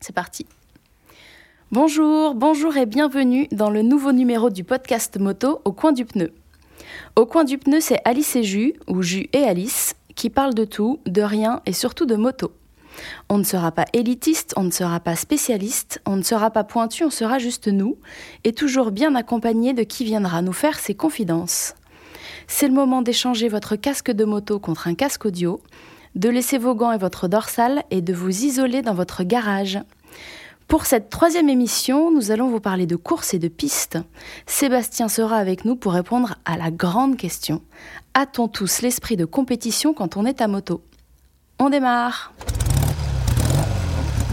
C'est parti. Bonjour, bonjour et bienvenue dans le nouveau numéro du podcast moto Au coin du pneu. Au coin du pneu, c'est Alice et Jus, ou Jus et Alice, qui parlent de tout, de rien et surtout de moto. On ne sera pas élitiste, on ne sera pas spécialiste, on ne sera pas pointu, on sera juste nous, et toujours bien accompagné de qui viendra nous faire ses confidences. C'est le moment d'échanger votre casque de moto contre un casque audio, de laisser vos gants et votre dorsale et de vous isoler dans votre garage. Pour cette troisième émission, nous allons vous parler de course et de piste. Sébastien sera avec nous pour répondre à la grande question. A-t-on tous l'esprit de compétition quand on est à moto? On démarre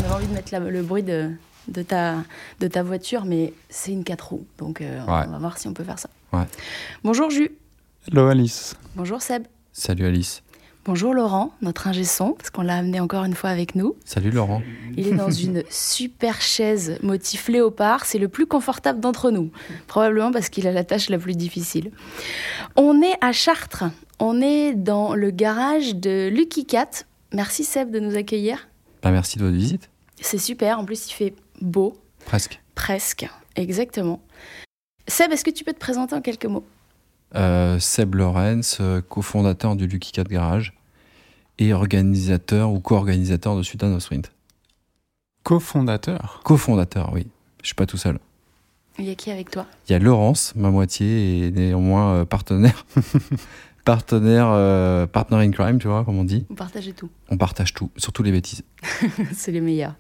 On avait envie de mettre la- le bruit de, de, ta, de ta voiture, mais c'est une 4 roues, donc euh, Ouais. on va voir si on peut faire ça. Ouais. Bonjour Jus, Hello Alice. bonjour Seb, Salut Alice. Bonjour Laurent, notre ingé son, parce qu'on l'a amené encore une fois avec nous. Salut Laurent. Il est dans une super chaise motif léopard. C'est le plus confortable d'entre nous. Probablement parce qu'il a la tâche la plus difficile. On est à Chartres. On est dans le garage de Lucky Cat. Merci Seb de nous accueillir. Bah, merci de votre visite. C'est super. En plus, il fait beau. Presque. Presque. Exactement. Seb, est-ce que tu peux te présenter en quelques mots? Seb Lorenz, euh, cofondateur du Lucky Cat Garage et organisateur ou co-organisateur de Sultan of Sprint. Co-fondateur. Cofondateur, oui. Je suis pas tout seul. Il y a qui avec toi? Il y a Laurence, ma moitié, et néanmoins euh, partenaire. partenaire, euh, partner in crime, tu vois, comme on dit. Vous partagez tout. On partage tout, surtout les bêtises. C'est les meilleurs.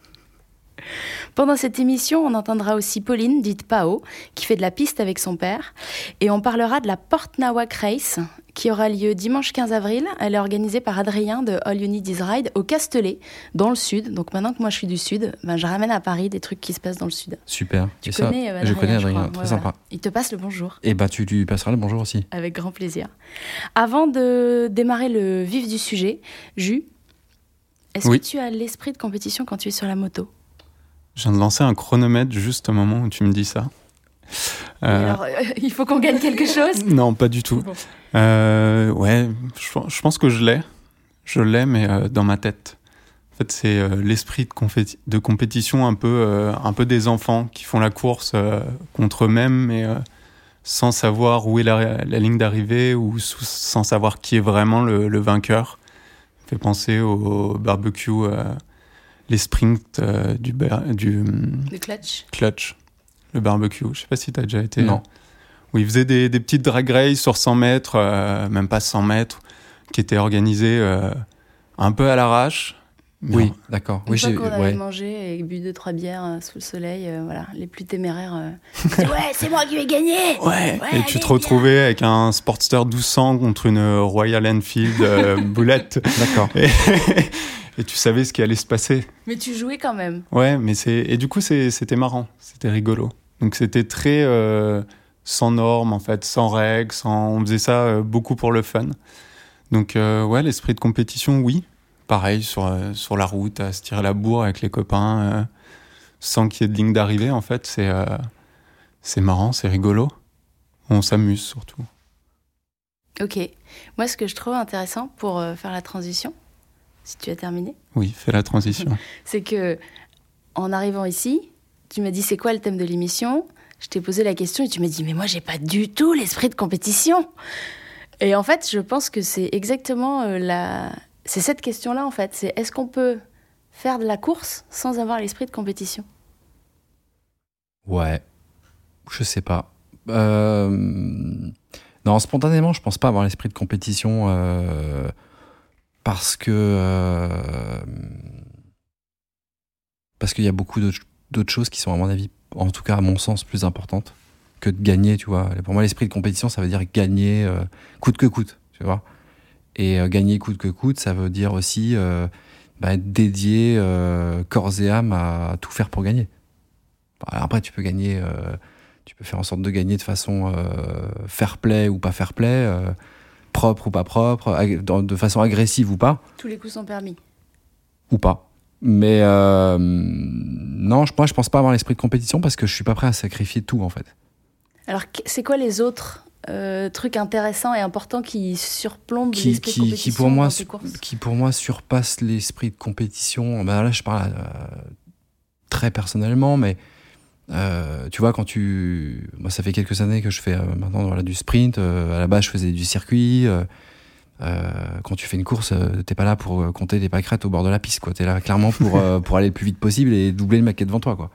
Pendant cette émission, on entendra aussi Pauline, dite Pao, qui fait de la piste avec son père. Et on parlera de la Porte Nawak Race, qui aura lieu dimanche 15 avril. Elle est organisée par Adrien de All You Need Is Ride au Castellet, dans le sud. Donc maintenant que moi je suis du sud, ben, je ramène à Paris des trucs qui se passent dans le sud. Super. Tu Et ça, connais euh, Je connais Adrien, très Ouais, sympa. voilà. Il te passe le bonjour. Et bah tu lui passeras le bonjour aussi. Avec grand plaisir. Avant de démarrer le vif du sujet, Jus, est-ce Oui. que tu as l'esprit de compétition quand tu es sur la moto? Je viens de lancer un chronomètre juste au moment où tu me dis ça. Euh, alors, euh, il faut qu'on gagne quelque chose? Non, pas du tout. Bon. Euh, ouais, je, je pense que je l'ai. Je l'ai, mais dans ma tête. En fait, c'est l'esprit de, compétition un peu, un peu des enfants qui font la course contre eux-mêmes, mais sans savoir où est la, la ligne d'arrivée ou sous- sans savoir qui est vraiment le, le vainqueur. Ça fait penser au barbecue, les sprints euh, du, bar- du hum, Le clutch. clutch, le barbecue. Je sais pas si tu as déjà été. Non. Où ils faisaient des, des petites drag races sur 100 mètres, euh, même pas 100 mètres, qui étaient organisées euh, un peu à l'arrache. Mais Oui, d'accord. Une Oui, fois qu'on avait ouais. mangé et bu deux trois bières euh, sous le soleil, euh, voilà, les plus téméraires. euh, ouais, c'est moi qui vais gagner. Ouais, Ouais, et tu te retrouvais avec un Sportster 1200 contre une Royal Enfield euh, boulette. D'accord. Et, et tu savais ce qui allait se passer. Mais tu jouais quand même. Ouais, mais c'est et du coup c'était marrant, c'était rigolo. Donc c'était très euh, sans normes en fait, sans règles, sans on faisait ça euh, beaucoup pour le fun. Donc euh, ouais, l'esprit de compétition, oui. Pareil sur euh, sur la route, à se tirer la bourre avec les copains, euh, sans qu'il y ait de ligne d'arrivée. En fait, c'est euh, c'est marrant, c'est rigolo. On s'amuse surtout. Ok. Moi, ce que je trouve intéressant pour faire la transition, si tu as terminé, Oui, fais la transition. c'est que en arrivant ici, tu m'as dit c'est quoi le thème de l'émission? Je t'ai posé la question et tu m'as dit mais moi j'ai pas du tout l'esprit de compétition. Et en fait, je pense que c'est exactement la c'est cette question-là en fait, c'est est-ce qu'on peut faire de la course sans avoir l'esprit de compétition? Ouais. Je sais pas. Euh, Non, spontanément, je pense pas avoir l'esprit de compétition euh, parce que. euh, Parce qu'il y a beaucoup d'autres choses qui sont, à mon avis, en tout cas à mon sens, plus importantes que de gagner, tu vois. Pour moi, l'esprit de compétition, ça veut dire gagner coûte que coûte, tu vois. Et euh, gagner coûte que coûte, ça veut dire aussi euh, bah, être dédié euh, corps et âme à tout faire pour gagner. Après, tu peux gagner, tu peux faire en sorte de gagner de façon fair play ou pas fair play, propre ou pas propre, de façon agressive ou pas, Tous les coups sont permis. ou pas. Mais euh, non, moi, je pense pas avoir l'esprit de compétition parce que je suis pas prêt à sacrifier tout en fait. Alors, c'est quoi les autres euh, trucs intéressants et importants qui surplombent Qui, l'esprit de compétition qui pour moi, qui pour moi surpasse l'esprit de compétition. Ben là, je parle euh, très personnellement, mais euh, tu vois, quand tu. Moi, ça fait quelques années que je fais maintenant voilà, du sprint. À la base, je faisais du circuit. Quand tu fais une course, t'es pas là pour compter des pâquerettes au bord de la piste, quoi. T'es là clairement pour, pour aller le plus vite possible et doubler le mec qui est devant toi, quoi.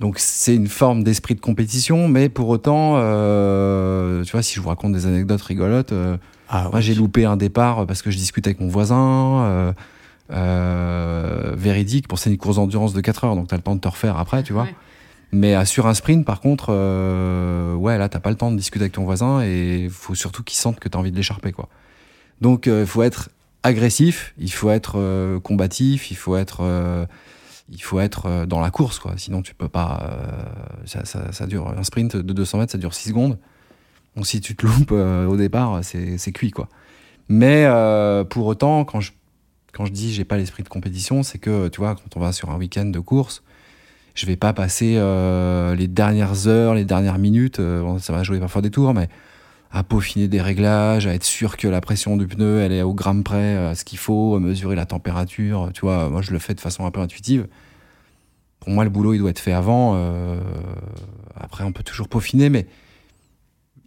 Donc, c'est une forme d'esprit de compétition, mais pour autant, euh, tu vois, si je vous raconte des anecdotes rigolotes, euh, Ah, moi, j'ai loupé un départ parce que je discutais avec mon voisin. Euh, euh, véridique, pour c'est une course d'endurance de 4 heures, donc t'as le temps de te refaire après, tu vois. Ouais. Mais euh, sur un sprint, par contre, euh, ouais, là, t'as pas le temps de discuter avec ton voisin et faut surtout qu'il sente que t'as envie de l'écharper, quoi. Donc, il faut être agressif, il faut être euh, combatif, il faut être, euh, il faut être euh, dans la course, quoi. Sinon, tu peux pas. euh, ça, ça, dure un sprint de 200 mètres, ça dure 6 secondes. Donc, si tu te loupes euh, au départ, c'est cuit, quoi. Mais pour autant, quand je quand je dis j'ai pas l'esprit de compétition, c'est que tu vois, quand on va sur un week-end de course, je vais pas passer les dernières heures, les dernières minutes, ça va jouer parfois des tours, mais à peaufiner des réglages, à être sûr que la pression du pneu elle est au gramme près, à ce qu'il faut, à mesurer la température. Tu vois, moi je le fais de façon un peu intuitive. Pour moi, le boulot il doit être fait avant. euh, après, on peut toujours peaufiner, mais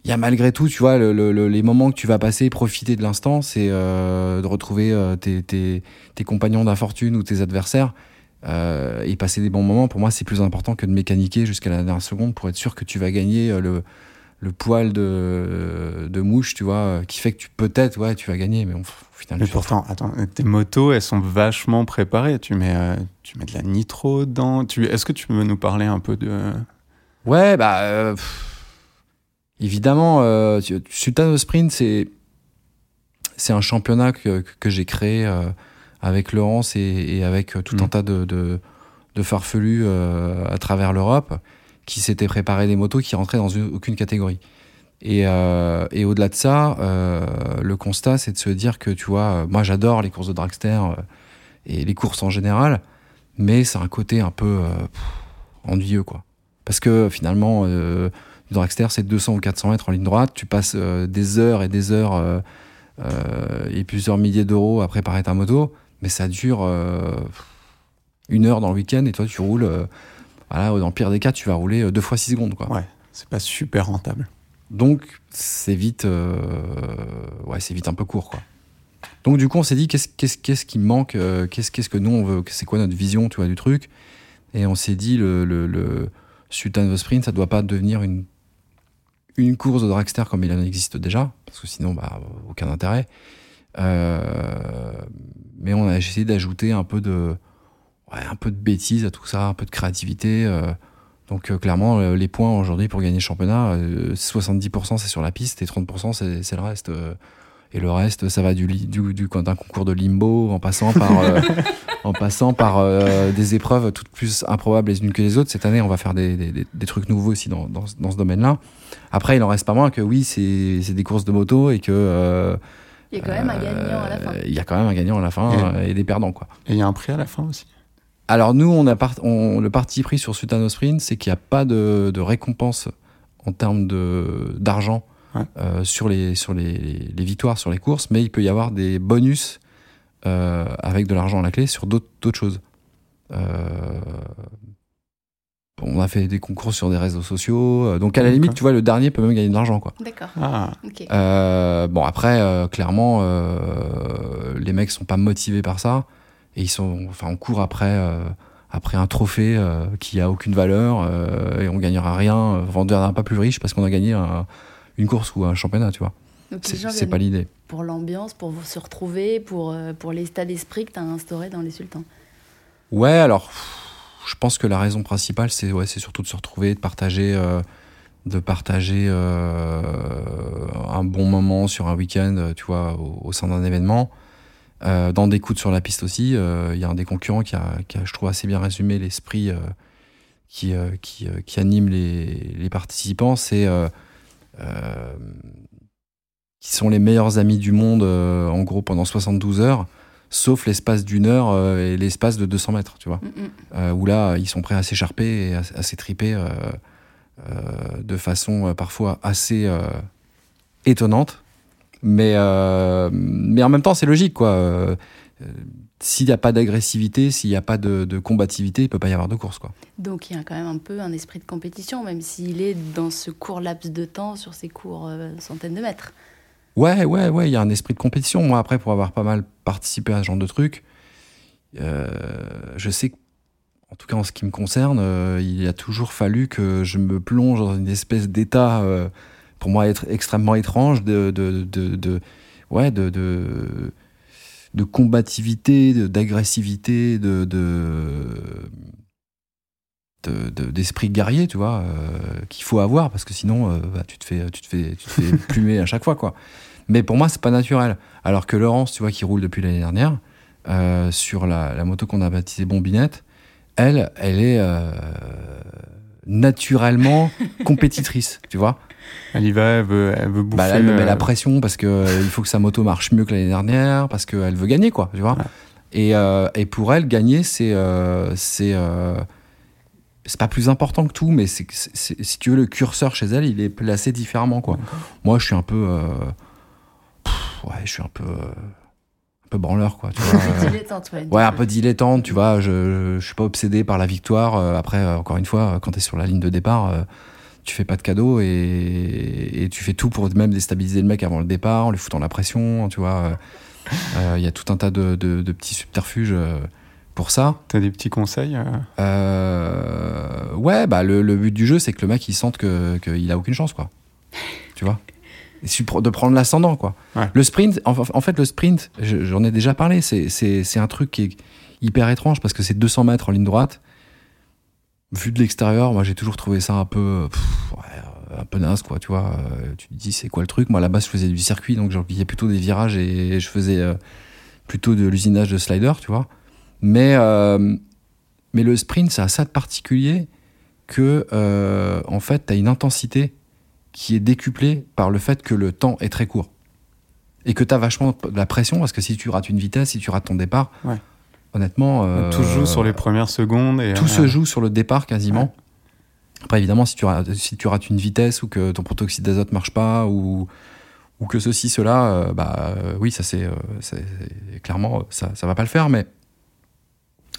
il y a malgré tout, tu vois, le- le- le- les moments que tu vas passer, profiter de l'instant, c'est euh, de retrouver euh, tes, tes- compagnons d'infortune ou tes adversaires euh, et passer des bons moments. Pour moi, c'est plus important que de mécaniquer jusqu'à la dernière seconde pour être sûr que tu vas gagner euh, le, le poil de, de mouche, tu vois, qui fait que tu peut-être, ouais, tu vas gagner, mais Mais pourtant, attends, tes motos, elles sont vachement préparées. Tu mets, euh, tu mets de la nitro dedans. Tu, est-ce que tu peux nous parler un peu de. Ouais, bah. euh, pff, évidemment, euh, Sultan Sprint, c'est. C'est un championnat que, que j'ai créé euh, avec Laurence et, et avec tout un Mhm. tas de, de, de farfelus à travers l'Europe qui s'étaient préparés des motos qui rentraient dans une- aucune catégorie. Et, euh, et au-delà de ça, euh, le constat, c'est de se dire que, tu vois, euh, moi j'adore les courses de dragster et les courses en général, mais c'est un côté un peu ennuyeux, quoi. Parce que finalement, euh, le dragster, c'est 200 ou 400 mètres en ligne droite. Tu passes des heures et des heures et plusieurs milliers d'euros à préparer ta moto, mais ça dure une heure dans le week-end et toi, tu roules. Voilà, dans le pire des cas, tu vas rouler euh, deux fois 6 secondes. Quoi. Ouais, c'est pas super rentable. Donc, c'est vite, euh, ouais, c'est vite un peu court. Quoi. Donc, du coup, on s'est dit, qu'est-ce, qu'est-ce, qu'est-ce qui manque euh, qu'est-ce, qu'est-ce que nous, on veut C'est quoi notre vision tu vois, du truc? Et on s'est dit, le, le, le Sultan of Sprint, ça doit pas devenir une, une course de dragster comme il en existe déjà, parce que sinon, bah, aucun intérêt. Euh, mais on a essayé d'ajouter un peu de, ouais, un peu de bêtises à tout ça, un peu de créativité. euh, donc euh, clairement, euh, les points aujourd'hui pour gagner le championnat, euh, 70% c'est sur la piste et 30% c'est c'est le reste. et le reste, ça va du, du, du d'un concours de limbo en passant par, en passant par des épreuves toutes plus improbables les unes que les autres. Cette année, on va faire des, des, trucs nouveaux aussi dans, dans, ce- dans ce domaine-là. Après, il en reste pas moins que oui, c'est c'est des courses de moto et que Il y a quand même un gagnant à la fin. Il y a quand même un gagnant à la fin Et- et des perdants quoi. Et il y a un prix à la fin aussi. Alors nous, on a part- on- le parti pris sur Sultano Sprint, c'est qu'il n'y a pas de, de récompense en termes de d'argent Ouais. euh, sur les sur les, les victoires sur les courses, mais il peut y avoir des bonus euh, avec de l'argent à la clé sur d'autres choses. Euh, on a fait des concours sur des réseaux sociaux, euh, donc à la limite, tu vois, le dernier peut même gagner de l'argent, quoi. D'accord. Ah. Euh, bon après, euh, clairement, euh, les mecs sont pas motivés par ça et ils sont, enfin, on court après euh, après un trophée euh, qui a aucune valeur euh, et on gagnera rien. on deviendra pas plus riche parce qu'on a gagné un- une course ou un championnat, tu vois. C'est pas l'idée. pour l'ambiance, pour se retrouver, pour, pour l'état d'esprit que tu as instauré dans les sultans. Ouais, alors, je pense que la raison principale, c'est ouais, c'est surtout de se retrouver, de partager, euh, de partager euh, un bon moment sur un week-end, tu vois, au, au sein d'un événement. Euh, dans des coups sur la piste aussi, euh, il y a un des concurrents qui a, qui a, je trouve, assez bien résumé l'esprit euh, qui, euh, qui, euh, qui anime les, les participants. C'est euh, euh, qui sont les meilleurs amis du monde, euh, en gros, pendant 72 heures sauf l'espace d'une heure euh, et l'espace de 200 mètres, tu vois. Mm, mm. Euh, où là, ils sont prêts à s'écharper et à, à s'étriper euh, euh, de façon euh, parfois assez euh, étonnante. Mais, euh, mais en même temps, c'est logique, quoi. Euh, s'il n'y a pas d'agressivité, s'il n'y a pas de, de, combativité, il peut pas y avoir de course. Quoi. Donc il y a quand même un peu un esprit de compétition, même s'il est dans ce court laps de temps, sur ces courts euh, centaines de mètres. Ouais, ouais, ouais, il y a un esprit de compétition. Moi, après, pour avoir pas mal participé à ce genre de truc, euh, je sais que, en tout cas en ce qui me concerne, euh, il a toujours fallu que je me plonge dans une espèce d'état, pour moi, être extrêmement étrange, de, de, de, de ouais, de, de, de combativité, d'agressivité, de, de, d'esprit guerrier, tu vois, euh, qu'il faut avoir parce que sinon, euh, bah, tu te fais, tu te fais, tu te fais plumer à chaque fois, quoi. Mais pour moi, c'est pas naturel. Alors que Laurence, tu vois, qui roule depuis l'année dernière euh, sur la, la moto qu'on a baptisée Bombinette, elle, elle est naturellement compétitrice, tu vois. Elle y va, elle veut, elle veut bouffer. Bah elle me met euh, la pression parce que euh, il faut que sa moto marche mieux que l'année dernière, parce qu'elle veut gagner, quoi, tu vois. Ouais. Et, euh, et pour elle, gagner, c'est euh, c'est euh, c'est pas plus important que tout, mais c'est c'est- si tu veux, le curseur chez elle, il est placé différemment, quoi. Moi, je suis un peu, euh, pff, ouais, je suis un peu, euh, peu branleur, quoi. Tu vois, euh, Dilettante, ouais. Ouais, un peu dilettante, tu vois. Je, je suis pas obsédé par la victoire. Euh, Après, euh, encore une fois, quand tu es sur la ligne de départ, tu fais pas de cadeaux et, et tu fais tout pour même déstabiliser le mec avant le départ, en lui foutant la pression, tu vois. Euh, Il y a tout un tas de, de- de petits subterfuges pour ça. T'as des petits conseils euh, ouais, bah le, le but du jeu, c'est que le mec il sente que qu'il a aucune chance, quoi. Tu vois? De prendre l'ascendant, quoi. Ouais. Le sprint, en, en fait, le sprint, je- j'en ai déjà parlé, c'est- un truc qui est hyper étrange parce que c'est 200 mètres en ligne droite. Vu de l'extérieur, moi j'ai toujours trouvé ça un peu, pff, ouais, un peu naze, quoi. Tu vois, Euh, tu te dis c'est quoi le truc? Moi à la base, je faisais du circuit, donc j'enquillais plutôt des virages et, je faisais euh, plutôt de l'usinage de slider, tu vois. Mais euh, mais le sprint, c'est ça de particulier que, euh, en fait, tu as une intensité qui est décuplée par le fait que le temps est très court. Et que tu as vachement de la pression, parce que si tu rates une vitesse, si tu rates ton départ, Ouais. honnêtement. euh, Tout se joue sur les premières secondes. Et, Tout euh, se joue sur le départ quasiment. Après, évidemment, si tu, rates, si tu rates une vitesse ou que ton protoxyde d'azote marche pas ou, ou que ceci, cela, euh, bah euh, oui, ça c'est. euh, clairement, euh, ça, ça va pas le faire, mais.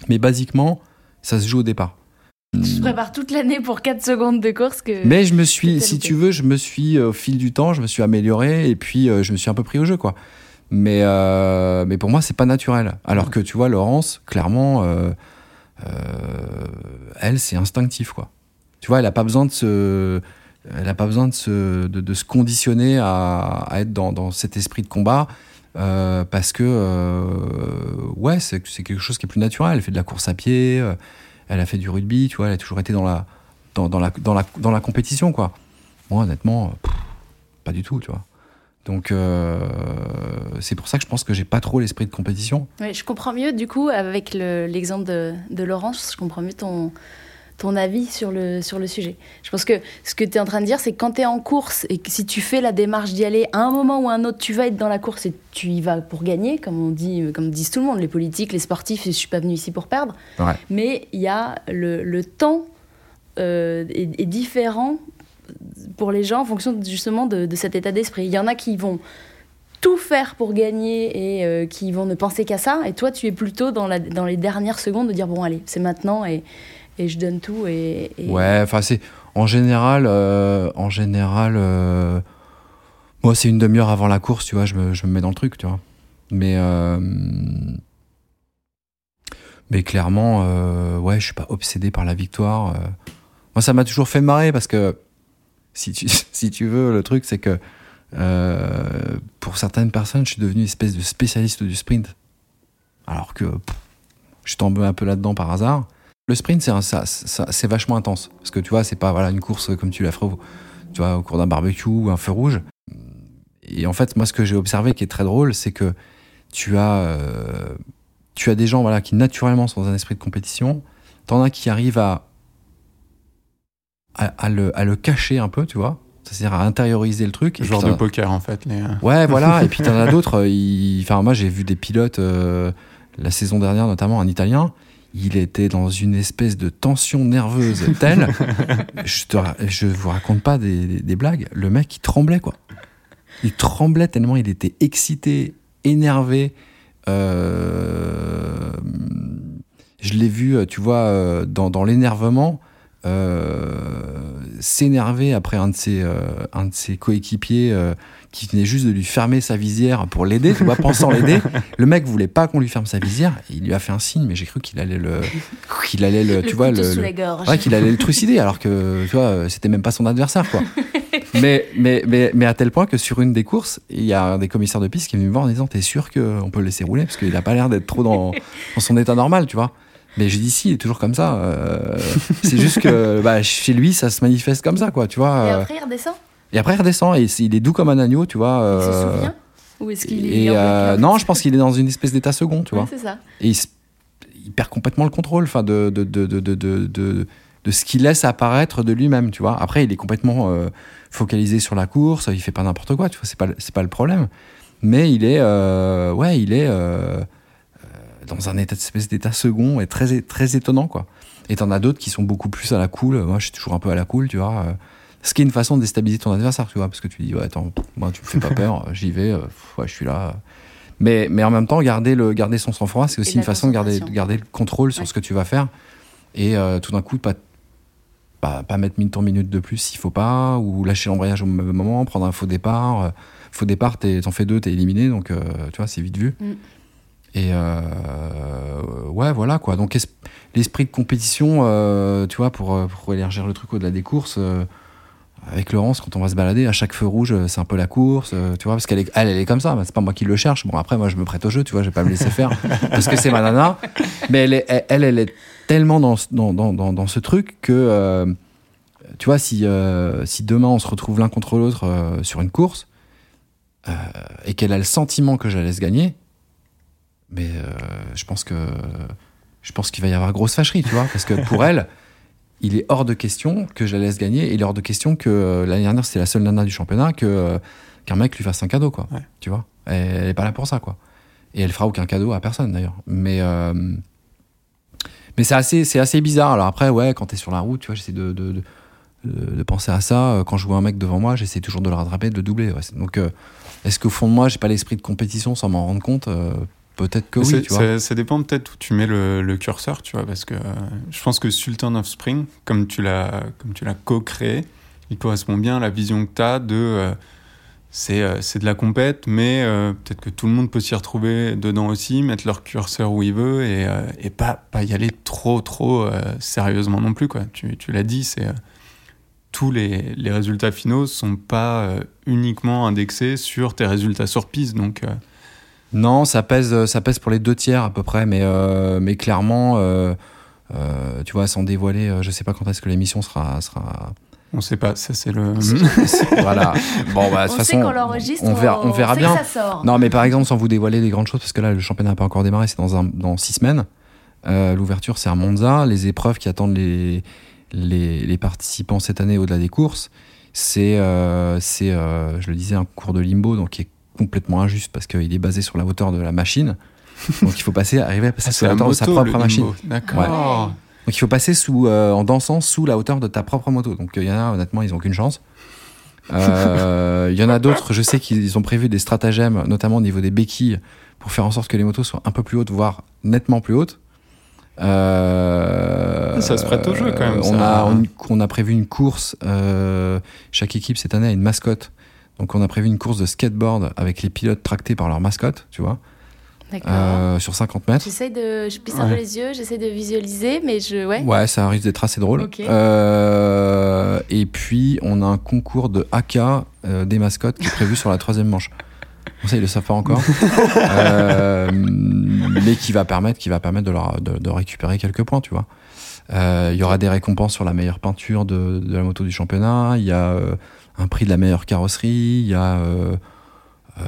Mais basiquement, ça se joue au départ. Je prépare toute l'année pour 4 secondes de course que. Mais je me suis, si tu veux, je me suis, euh, au fil du temps, je me suis amélioré et puis euh, je me suis un peu pris au jeu, quoi. Mais, euh, mais pour moi, c'est pas naturel. Alors que tu vois, Laurence, clairement, euh, euh, elle, c'est instinctif, quoi. Tu vois, elle a pas besoin de se, elle a pas besoin de se, de, de se conditionner à, à être dans, dans cet esprit de combat. parce que ouais c'est c'est quelque chose qui est plus naturel elle fait de la course à pied elle a fait du rugby tu vois elle a toujours été dans la dans, la, dans, la, dans la compétition, quoi. Moi, honnêtement, pas du tout, tu vois. Donc, euh, c'est pour ça que je pense que j'ai pas trop l'esprit de compétition. Ouais, je comprends mieux, du coup, avec le- l'exemple de Laurence, je comprends mieux ton, ton avis sur le, sur le sujet. Je pense que ce que tu es en train de dire, c'est que quand tu es en course et que si tu fais la démarche d'y aller, à un moment ou à un autre, tu vas être dans la course et tu y vas pour gagner, comme on dit, comme disent tout le monde, les politiques, les sportifs, je suis pas venu ici pour perdre. Ouais. Mais il y a le, le temps euh, est, est différent pour les gens en fonction justement de, de cet état d'esprit. Il y en a qui vont tout faire pour gagner et euh, qui vont ne penser qu'à ça. Et toi, tu es plutôt dans, la, dans les dernières secondes de dire bon, allez, c'est maintenant et, et je donne tout. Et, Ouais, enfin, c'est. En général, euh, en général, euh, moi, c'est une demi-heure avant la course, tu vois, je me, je me mets dans le truc, tu vois. Mais. euh, mais clairement, euh, ouais, je suis pas obsédé par la victoire. euh. Moi, ça m'a toujours fait marrer parce que, si tu, si tu veux, le truc, c'est que euh, pour certaines personnes, je suis devenu une espèce de spécialiste du sprint. Alors que pff, je suis tombé un peu là-dedans par hasard. Le sprint, c'est ça- ça- c'est vachement intense. Parce que tu vois, c'est pas voilà, une course comme tu la ferais au, tu vois, au cours d'un barbecue ou un feu rouge. Et en fait, moi, ce que j'ai observé qui est très drôle, c'est que tu as, euh, tu as des gens voilà, qui naturellement sont dans un esprit de compétition. T'en as qui arrivent à, à, à le, à le cacher un peu, tu vois. C'est-à-dire à intérioriser le truc. Et Genre de poker, en fait. Les... euh, Ouais, voilà. Et puis t'en as d'autres. euh, Enfin, moi, j'ai vu des pilotes euh, la saison dernière, notamment un Italien. Il était dans une espèce de tension nerveuse telle. je, te, je vous raconte pas des, des- des blagues. Le mec, il tremblait, quoi. Il tremblait tellement il était excité, énervé. euh, je l'ai vu, tu vois, euh, dans, dans l'énervement, euh, s'énerver après un de ses, euh, un de ses coéquipiers euh, qui venait juste de lui fermer sa visière pour l'aider, tu vois, pensant l'aider. Le mec voulait pas qu'on lui ferme sa visière, il lui a fait un signe, mais j'ai cru qu'il allait le, qu'il allait le, Le tu vois, le. Ouais, qu'il allait le trucider, alors que, tu vois, c'était même pas son adversaire, quoi. mais, mais, mais, mais à tel point que sur une des courses, il y a un des commissaires de piste qui est venu me voir en disant T'es sûr qu'on peut le laisser rouler Parce qu'il a pas l'air d'être trop dans, dans son état normal, tu vois. Mais j'ai dit Si, il est toujours comme ça. euh, c'est juste que bah, chez lui, ça se manifeste comme ça, quoi, tu vois. Et euh, après, il redescend? Et après, il redescend et il est doux comme un agneau, tu vois. Il se euh, souvient? Ou est-ce qu'il est et euh, non, je pense qu'il est dans une espèce d'état second, tu vois c'est ça. et il, perd complètement le contrôle enfin de de, de, de, de, ce qu'il laisse apparaître de lui-même tu vois après il est complètement euh, focalisé sur la course il fait pas n'importe quoi tu vois c'est pas pas le problème mais il est euh, ouais il est euh, euh, dans un état espèce d'état second et très très étonnant quoi et t'en as d'autres qui sont beaucoup plus à la cool moi je suis toujours un peu à la cool tu vois euh, ce qui est une façon de déstabiliser ton adversaire tu vois parce que tu dis ouais attends moi tu me fais pas peur j'y vais euh, ouais je suis là mais, mais en même temps, garder, le, garder son sang-froid, c'est aussi une façon de garder, de garder le contrôle sur Ouais. ce que tu vas faire. Et euh, tout d'un coup, pas, pas, pas mettre minute tour minute de plus s'il faut pas, ou lâcher l'embrayage au même moment, prendre un faux départ. Faux départ, t'en fais deux, t'es éliminé, donc euh, tu vois, c'est vite vu. Mm. Et euh, ouais, voilà quoi. Donc es- l'esprit de compétition, euh, tu vois, pour, euh, pour élargir le truc au-delà des courses. euh, avec Laurence, quand on va se balader, à chaque feu rouge, c'est un peu la course, tu vois, parce qu'elle est, elle, elle est comme ça. bah, c'est pas moi qui le cherche. Bon, après, moi, je me prête au jeu, tu vois, je vais pas me laisser faire parce que c'est ma nana. Mais elle, est, elle, elle, elle est tellement dans, ce- dans, dans, dans, ce truc que, tu vois, si, si demain on se retrouve l'un contre l'autre sur une course et qu'elle a le sentiment que je la laisse gagner, mais euh, je pense que je pense qu'il va y avoir grosse fâcherie, tu vois, parce que pour elle, il est hors de question que je la laisse gagner, et il est hors de question que euh, l'année dernière c'était la seule nana du championnat que euh, qu'un mec lui fasse un cadeau, quoi. Ouais. Tu vois, elle, elle est pas là pour ça, quoi. Et elle fera aucun cadeau à personne d'ailleurs. Mais euh, mais c'est assez c'est assez bizarre. Alors après, ouais, quand t'es sur la route, tu vois, j'essaie de, de, de de penser à ça. Quand je vois un mec devant moi, j'essaie toujours de le rattraper, de le doubler. ouais. Donc, euh, est-ce qu'au fond de moi, j'ai pas l'esprit de compétition sans m'en rendre compte Euh, Peut-être que oui, tu vois. ça, ça dépend peut-être où tu mets le, le curseur, tu vois, parce que euh, je pense que Sultan of Spring, comme tu l'as, comme tu l'as co-créé, il correspond bien à la vision que tu as de. euh, c'est, euh, c'est de la compète, mais peut-être que tout le monde peut s'y retrouver dedans aussi, mettre leur curseur où il veut et, et pas, pas y aller trop, trop sérieusement non plus. Quoi. Tu, tu l'as dit, c'est. tous les, les résultats finaux sont pas uniquement indexés sur tes résultats sur piste. Donc, Non, ça pèse, ça pèse pour les deux tiers à peu près, mais, euh, mais clairement, euh, euh, tu vois, sans dévoiler, euh, je sais pas quand est-ce que l'émission sera, sera. on sait pas, ça c'est le. voilà. Bon, bah, de On toute sait façon, qu'on l'enregistre, on verra, on verra sait bien. que ça sort. Non, mais par exemple, sans vous dévoiler des grandes choses, parce que là, le championnat n'a pas encore démarré, c'est dans, un, dans six semaines. Euh, L'ouverture, c'est à Monza. Les épreuves qui attendent les, les, les participants cette année au-delà des courses, c'est, euh, c'est euh, je le disais, un cours de limbo, donc qui est complètement injuste parce qu'il est basé sur la hauteur de la machine. Donc il faut passer, arriver à passer Ah, sur la hauteur de sa propre machine. D'accord. Ouais. Donc il faut passer sous, euh, en dansant sous la hauteur de ta propre moto. Donc il y en a, honnêtement, ils n'ont aucune chance. Euh, Il y en a d'autres, je sais qu'ils ont prévu des stratagèmes, notamment au niveau des béquilles, pour faire en sorte que les motos soient un peu plus hautes, voire nettement plus hautes. Euh, Ça se prête au jeu, quand même, On ça. a, on, on a prévu une course. euh, chaque équipe cette année a une mascotte. Donc on a prévu une course de skateboard avec les pilotes tractés par leur mascotte, tu vois, D'accord. euh, sur 50 mètres. J'essaie de. Je plisse un Ouais. peu les yeux, j'essaie de visualiser, mais je. Ouais. Ouais, ça risque d'être assez drôle. Ok. Euh, et puis, on a un concours de AK euh, des mascottes qui est prévu sur la troisième manche. Bon, ça, ils le savent pas encore. Euh, mais qui va permettre, qui va permettre de, leur, de, de récupérer quelques points, tu vois. Euh, Il y aura des récompenses sur la meilleure peinture de, de la moto du championnat. Il y a euh, un prix de la meilleure carrosserie. Il y a euh, euh,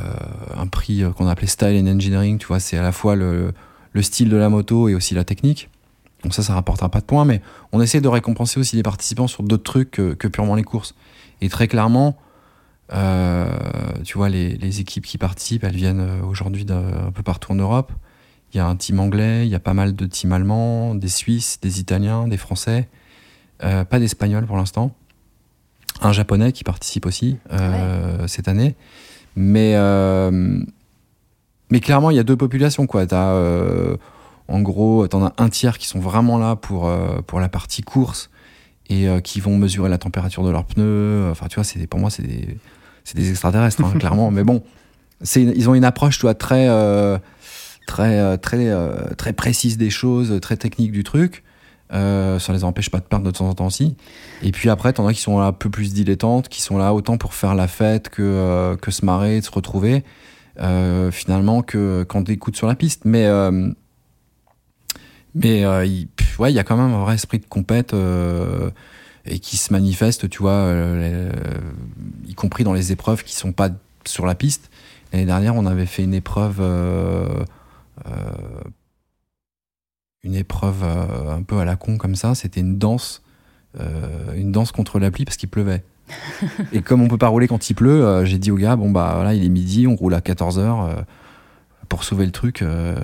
un prix euh, qu'on a appelé Style and Engineering. Tu vois, c'est à la fois le, le style de la moto et aussi la technique. Donc ça, ça rapportera pas de points, mais on essaie de récompenser aussi les participants sur d'autres trucs que, que purement les courses. Et très clairement, euh, tu vois, les, les équipes qui participent, elles viennent aujourd'hui d'un un peu partout en Europe. Il y a un team anglais, il y a pas mal de teams allemands, des Suisses, des Italiens, des Français, euh, pas d'Espagnols pour l'instant. Un Japonais qui participe aussi euh, cette année. Mais, euh, mais clairement, il y a deux populations, quoi. T'as, euh, en gros, t'en as un tiers qui sont vraiment là pour, euh, pour la partie course et euh, qui vont mesurer la température de leurs pneus. Enfin, tu vois, c'est, pour moi, c'est des, c'est des extraterrestres, hein, clairement. Mais bon, c'est, ils ont une approche, tu vois, très, euh, très, très, euh, très précise des choses, très technique du truc. Euh, ça les empêche pas de perdre de temps en temps aussi. Et puis après, t'en as qui sont un peu plus dilettantes, qui sont là autant pour faire la fête que, euh, que se marrer, de se retrouver, euh, finalement, que quand t'écoutes sur la piste. Mais, euh, mais euh, il, ouais, il y a quand même un vrai esprit de compète euh, et qui se manifeste, tu vois, les- y compris dans les épreuves qui sont pas sur la piste. L'année dernière, on avait fait une épreuve. Une épreuve euh, un peu à la con comme ça, c'était une danse, euh, une danse contre la pluie parce qu'il pleuvait. et comme on peut pas rouler quand il pleut, euh, j'ai dit au gars bon bah voilà il est midi, on roule à 14 h pour sauver le truc euh,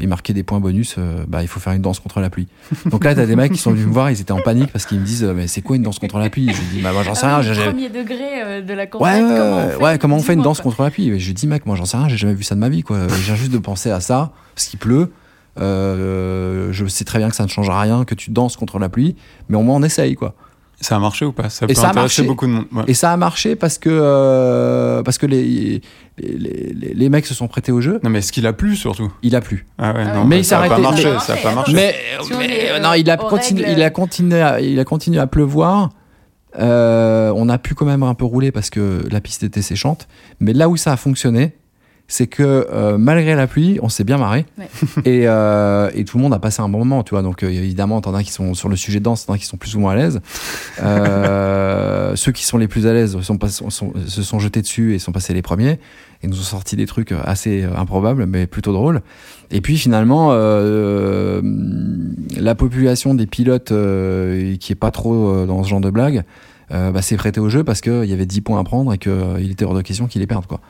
et marquer des points bonus, euh, bah il faut faire une danse contre la pluie. Donc là t'as des mecs qui sont venus me voir, ils étaient en panique parce qu'ils me disent mais c'est quoi une danse contre la pluie? Je dis bah moi j'en sais rien, Ah j'ai- le j'ai- premier degré de la Ouais, comment on fait? ouais, comment on fait une danse quoi. contre la pluie? Je lui dis, mec, moi j'en sais rien, j'ai jamais vu ça de ma vie, quoi. Viens juste de penser à ça, parce qu'il pleut. Euh, je sais très bien que ça ne changera rien, que tu danses contre la pluie, mais au moins on essaye, quoi. Ça a marché ou pas? Ça Et peut ça a intéresser marché. beaucoup de monde. ouais. Et ça a marché parce que, euh, parce que les, les, les- les mecs se sont prêtés au jeu. Non, mais est-ce qu'il a plu surtout? Il a plu. Ah ouais, Ah non. Mais bah, il ça a s'est pas arrêté. marché. Mais- Ça a pas marché. Mais, mais, euh, non, il a, aux continué, il, a continué à, il a continué à pleuvoir. Euh, on a pu quand même un peu rouler parce que la piste était séchante. Mais là où ça a fonctionné, c'est que euh, malgré la pluie, on s'est bien marré. Ouais. Et, euh, et tout le monde a passé un bon moment, tu vois. Donc euh, évidemment, t'en as qui sont sur le sujet de danse, t'en as qui sont plus ou moins à l'aise. Euh, ceux qui sont les plus à l'aise sont pas- sont- sont- se sont jetés dessus et sont passés les premiers et nous ont sorti des trucs assez euh, improbables, mais plutôt drôles. Et puis finalement, euh, la population des pilotes euh, qui est pas trop euh, dans ce genre de blague, euh, bah, s'est prêtée au jeu parce qu'il y avait 10 points à prendre et qu'il était hors de question qu'ils les perdent. Quoi.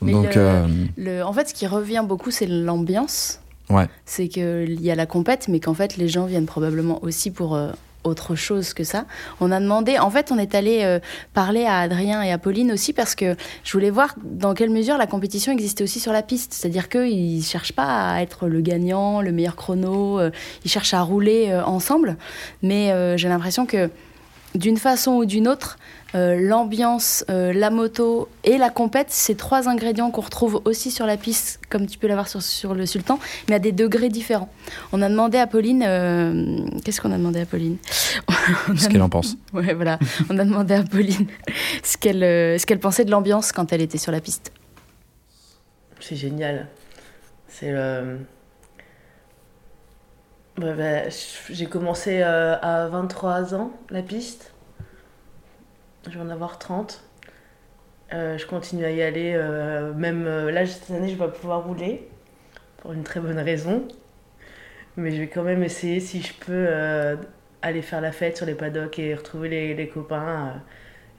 Mais Donc, le- euh, Le- en fait, ce qui revient beaucoup, c'est l'ambiance. Ouais. C'est qu'il y a la compète, mais qu'en fait, les gens viennent probablement aussi pour euh, autre chose que ça. On a demandé, en fait, on est allé euh, parler à Adrien et à Pauline aussi parce que je voulais voir dans quelle mesure la compétition existait aussi sur la piste. C'est-à-dire qu'ils ne cherchent pas à être le gagnant, le meilleur chrono, euh, ils cherchent à rouler ensemble. Mais j'ai l'impression que d'une façon ou d'une autre, euh, l'ambiance, euh, la moto et la compète, c'est trois ingrédients qu'on retrouve aussi sur la piste, comme tu peux l'avoir sur, sur le Sultan, mais à des degrés différents. On a demandé à Pauline, euh, qu'est-ce qu'on a demandé à Pauline ce qu'elle en pense. Ouais, voilà. On a demandé à Pauline ce qu'elle euh, ce qu'elle pensait de l'ambiance quand elle était sur la piste. C'est génial. C'est le. Ouais, bah, j'ai commencé euh, à 23 ans la piste. Je vais en avoir 30. Euh, je continue à y aller. euh, même euh, là, cette année, je vais pas pouvoir rouler. Pour une très bonne raison. Mais je vais quand même essayer, si je peux, aller faire la fête sur les paddocks et retrouver les, les copains,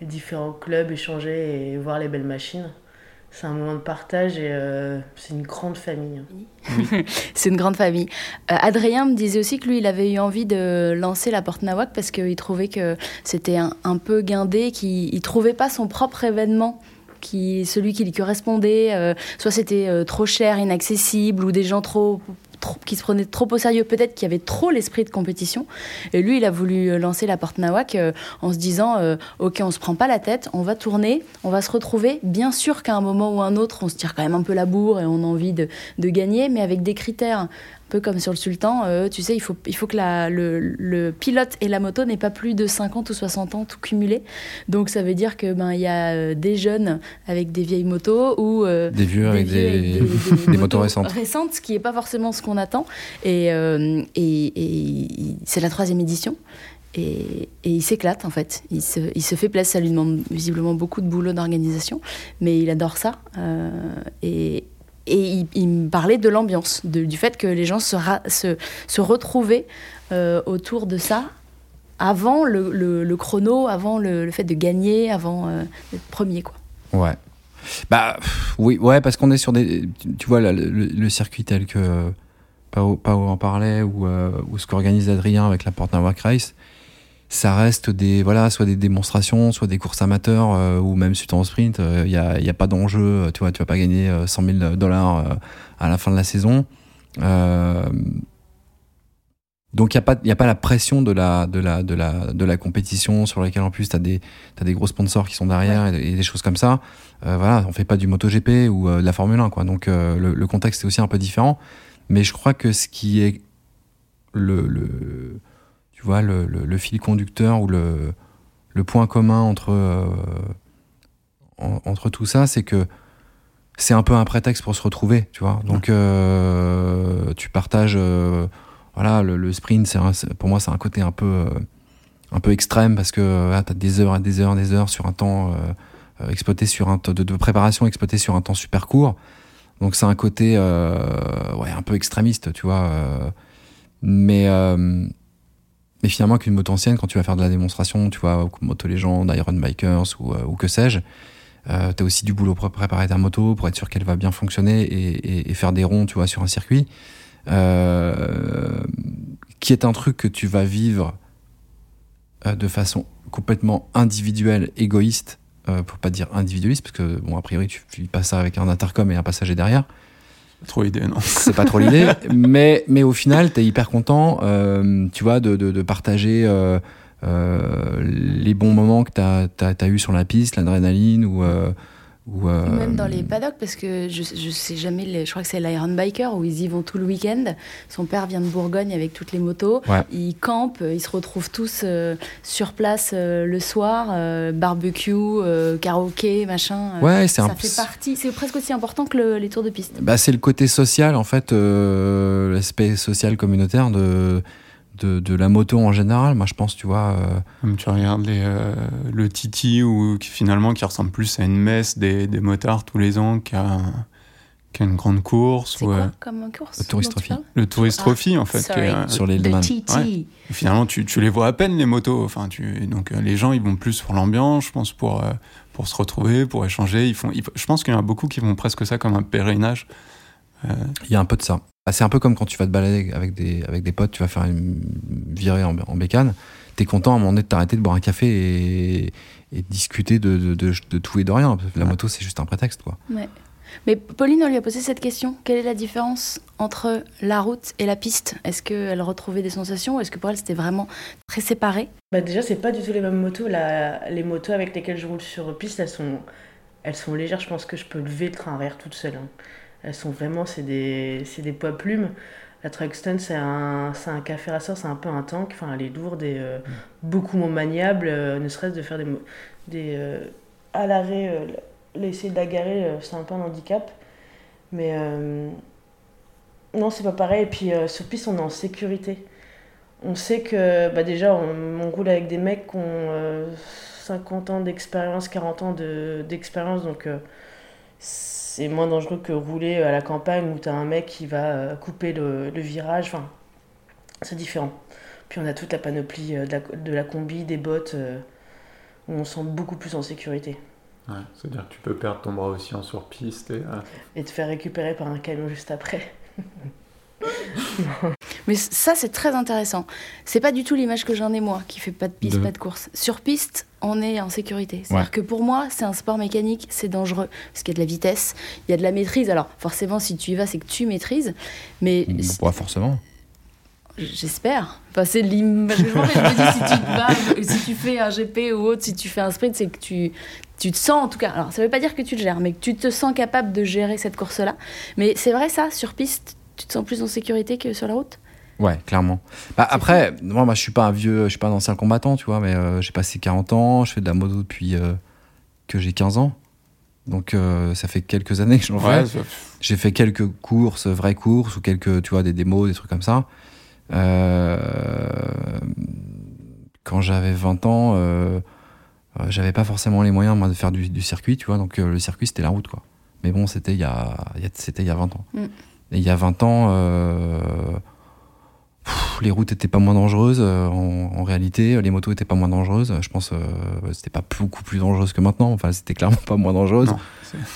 les différents clubs, échanger et voir les belles machines. C'est un moment de partage et euh, c'est une grande famille. C'est une grande famille. Euh, Adrien me disait aussi que lui, il avait eu envie de lancer la porte Nawak parce qu'il trouvait que c'était un, un peu guindé, qu'il ne trouvait pas son propre événement. Qui, celui qui lui correspondait, euh, soit c'était euh, trop cher, inaccessible, ou des gens trop, qui se prenaient trop au sérieux, peut-être qu'il y avait trop l'esprit de compétition. Et lui, il a voulu euh, lancer la porte Nawak euh, en se disant euh, Ok, on se prend pas la tête, on va tourner, on va se retrouver. Bien sûr qu'à un moment ou un autre, on se tire quand même un peu la bourre et on a envie de, de gagner, mais avec des critères. Peu comme sur le Sultan, euh, tu sais, il faut, il faut que la, le, le pilote et la moto n'aient pas plus de 50 ou 60 ans tout cumulé. Donc ça veut dire que ben il y a euh, des jeunes avec des vieilles motos ou euh, Des vieux avec des, des motos récentes. ce qui n'est pas forcément ce qu'on attend. Et, euh, et, et c'est la troisième édition. Et, et il s'éclate en fait. Il se, il se fait place. Ça lui demande visiblement beaucoup de boulot d'organisation, mais il adore ça. Euh, et et il, me parlait de l'ambiance, du fait que les gens se, retrouvaient euh, autour de ça avant le, chrono, avant le, fait de gagner, avant euh, d'être premier. Quoi. Ouais. Bah oui, ouais, parce qu'on est sur des. tu- vois, le, circuit tel que Pao, en parlait, ou, euh, ou ce qu'organise Adrien avec la Porte Race, ça reste des voilà soit des démonstrations soit des courses amateurs euh, ou même suite en sprint il n'y a, y a, pas d'enjeu tu vois tu vas pas gagner 100 000 dollars à la fin de la saison donc il n'y a, pas, y a pas la pression de la, de la, de la, de la compétition sur laquelle en plus tu as, des, as des gros sponsors qui sont derrière et, des choses comme ça. Euh, voilà, on fait pas du MotoGP ou de la Formule 1. Quoi. Donc le, le, contexte est aussi un peu différent. Mais je crois que ce qui est le, le tu vois, le, le, fil conducteur ou le, le point commun entre, euh, entre tout ça, c'est que c'est un peu un prétexte pour se retrouver, tu vois. Donc, euh, tu partages, euh, voilà, le, sprint, c'est pour moi, c'est un côté un peu, un peu extrême parce que tu as des heures et des heures et des heures sur un temps exploité sur un de, de préparation exploité sur un temps super court. Donc, c'est un côté, ouais, un peu extrémiste, tu vois. mais mais finalement, qu'une moto ancienne, quand tu vas faire de la démonstration, tu vois, Moto Legend, Iron Bikers ou, euh, ou que sais-je, euh, tu as aussi du boulot pour préparer ta moto, pour être sûr qu'elle va bien fonctionner et, faire des ronds, tu vois, sur un circuit. Euh, qui est un truc que tu vas vivre euh, de façon complètement individuelle, égoïste, pour pas dire individualiste, parce que, bon, a priori, tu vis pas ça avec un intercom et un passager derrière trop l'idée, non. C'est pas trop l'idée. mais, mais au final, tu es hyper content, euh, tu vois, de, de, de partager euh, euh, les bons moments que tu as, as, eu sur la piste, l'adrénaline ou, ou euh, Même dans les paddocks, parce que je, je sais jamais, les, je crois que c'est l'Iron Biker où ils y vont tout le week-end. Son père vient de Bourgogne avec toutes les motos. Ouais. Ils campent, ils se retrouvent tous euh, sur place euh, le soir, euh, barbecue, euh, karaoké, machin. Ouais, c'est ça un fait partie. C'est presque aussi important que le, les tours de piste. Bah, c'est le côté social, en fait, l'aspect social communautaire de de, de, la moto en général. Moi, je pense, tu vois. Euh... Comme tu regardes les, euh, le Titi, ou qui finalement qui ressemble plus à une messe des, des motards tous les ans qu'à qu une grande course. C'est ou, quoi euh, comme course Le Tourist Trophy. Le Tourist Ah, Trophy, en fait. sorry. qui est, sur les Le. Ouais. finalement, tu, tu les vois à peine, les motos. Enfin, tu, donc, euh, les gens, ils vont plus pour l'ambiance, je pense, pour, euh, pour se retrouver, pour échanger. Ils font, ils- je pense qu'il y en a beaucoup qui vont presque ça comme un pèlerinage. Euh, Il y a un peu de ça. Ah, C'est un peu comme quand tu vas te balader avec des, avec des potes, tu vas faire une virée en, en bécane. T'es content à un moment donné de t'arrêter, de boire un café et, et de discuter de, de, de, de tout et de rien. Parce que La Ouais. moto, c'est juste un prétexte, quoi. Ouais. Mais Pauline, on lui a posé cette question. Quelle est la différence entre la route et la piste? Est-ce qu'elle retrouvait des sensations ou est-ce que pour elle c'était vraiment très séparé? Bah déjà, c'est pas du tout les mêmes motos. La- Les motos avec lesquelles je roule sur piste, elles sont, elles sont légères. Je pense que je peux lever le train arrière toute seule. hein. Elles sont vraiment, c'est des, c'est des poids plumes. La Truxton, c'est un, c'est un café racer, c'est un peu un tank. Enfin, elle est lourde et euh, beaucoup moins maniable. euh, ne serait-ce de faire des, des euh, à l'arrêt, euh, l'essayer de la garer, c'est un peu un handicap. Mais non, c'est pas pareil. Et puis sur piste, on est en sécurité. On sait que bah déjà, on, on roule avec des mecs qui ont euh, 50 ans d'expérience, 40 ans de- d'expérience, donc c'est moins dangereux que rouler à la campagne où tu as un mec qui va euh, couper le, le virage. Enfin, c'est différent. Puis on a toute la panoplie euh, de la, de la combi, des bottes, euh, où on se sent beaucoup plus en sécurité. Ouais, C'est-à-dire que tu peux perdre ton bras aussi en sur-piste. Et, euh, Et te faire récupérer par un camion juste après. Mais ça, c'est très intéressant. C'est pas du tout l'image que j'en ai moi, qui fait pas de piste, De- pas de course. Sur piste, on est en sécurité. C'est-à-dire Ouais. que pour moi, c'est un sport mécanique, c'est dangereux. Parce qu'il y a de la vitesse, il y a de la maîtrise. Alors, forcément, si tu y vas, c'est que tu maîtrises. Mais Pas forcément. j'espère. Enfin, c'est l'image que je me dis, si tu, te bats, si tu fais un GP ou autre, si tu fais un sprint, c'est que tu, tu te sens, en tout cas. Alors, ça veut pas dire que tu te gères, mais que tu te sens capable de gérer cette course-là. Mais c'est vrai, ça, sur piste, tu te sens plus en sécurité que sur la route? Ouais, clairement. Bah, après, moi, moi, je suis pas un vieux, je suis pas un ancien combattant, tu vois, mais euh, j'ai passé 40 ans, je fais de la moto depuis euh, que j'ai 15 ans. Donc, euh, ça fait quelques années que j'en fais. J'ai fait quelques courses, vraies courses, ou quelques, tu vois, des démos, des trucs comme ça. Quand j'avais 20 ans, j'avais pas forcément les moyens, moi, de faire du, du circuit, tu vois, donc le circuit, c'était la route, quoi. Mais bon, c'était il y a, il y a- c'était il y a 20 ans. Mm. Et il y a 20 ans, pff, les routes étaient pas moins dangereuses, euh, en, en réalité, les motos étaient pas moins dangereuses. Je pense, euh, c'était pas beaucoup plus dangereuse que maintenant, enfin, c'était clairement pas moins dangereuse.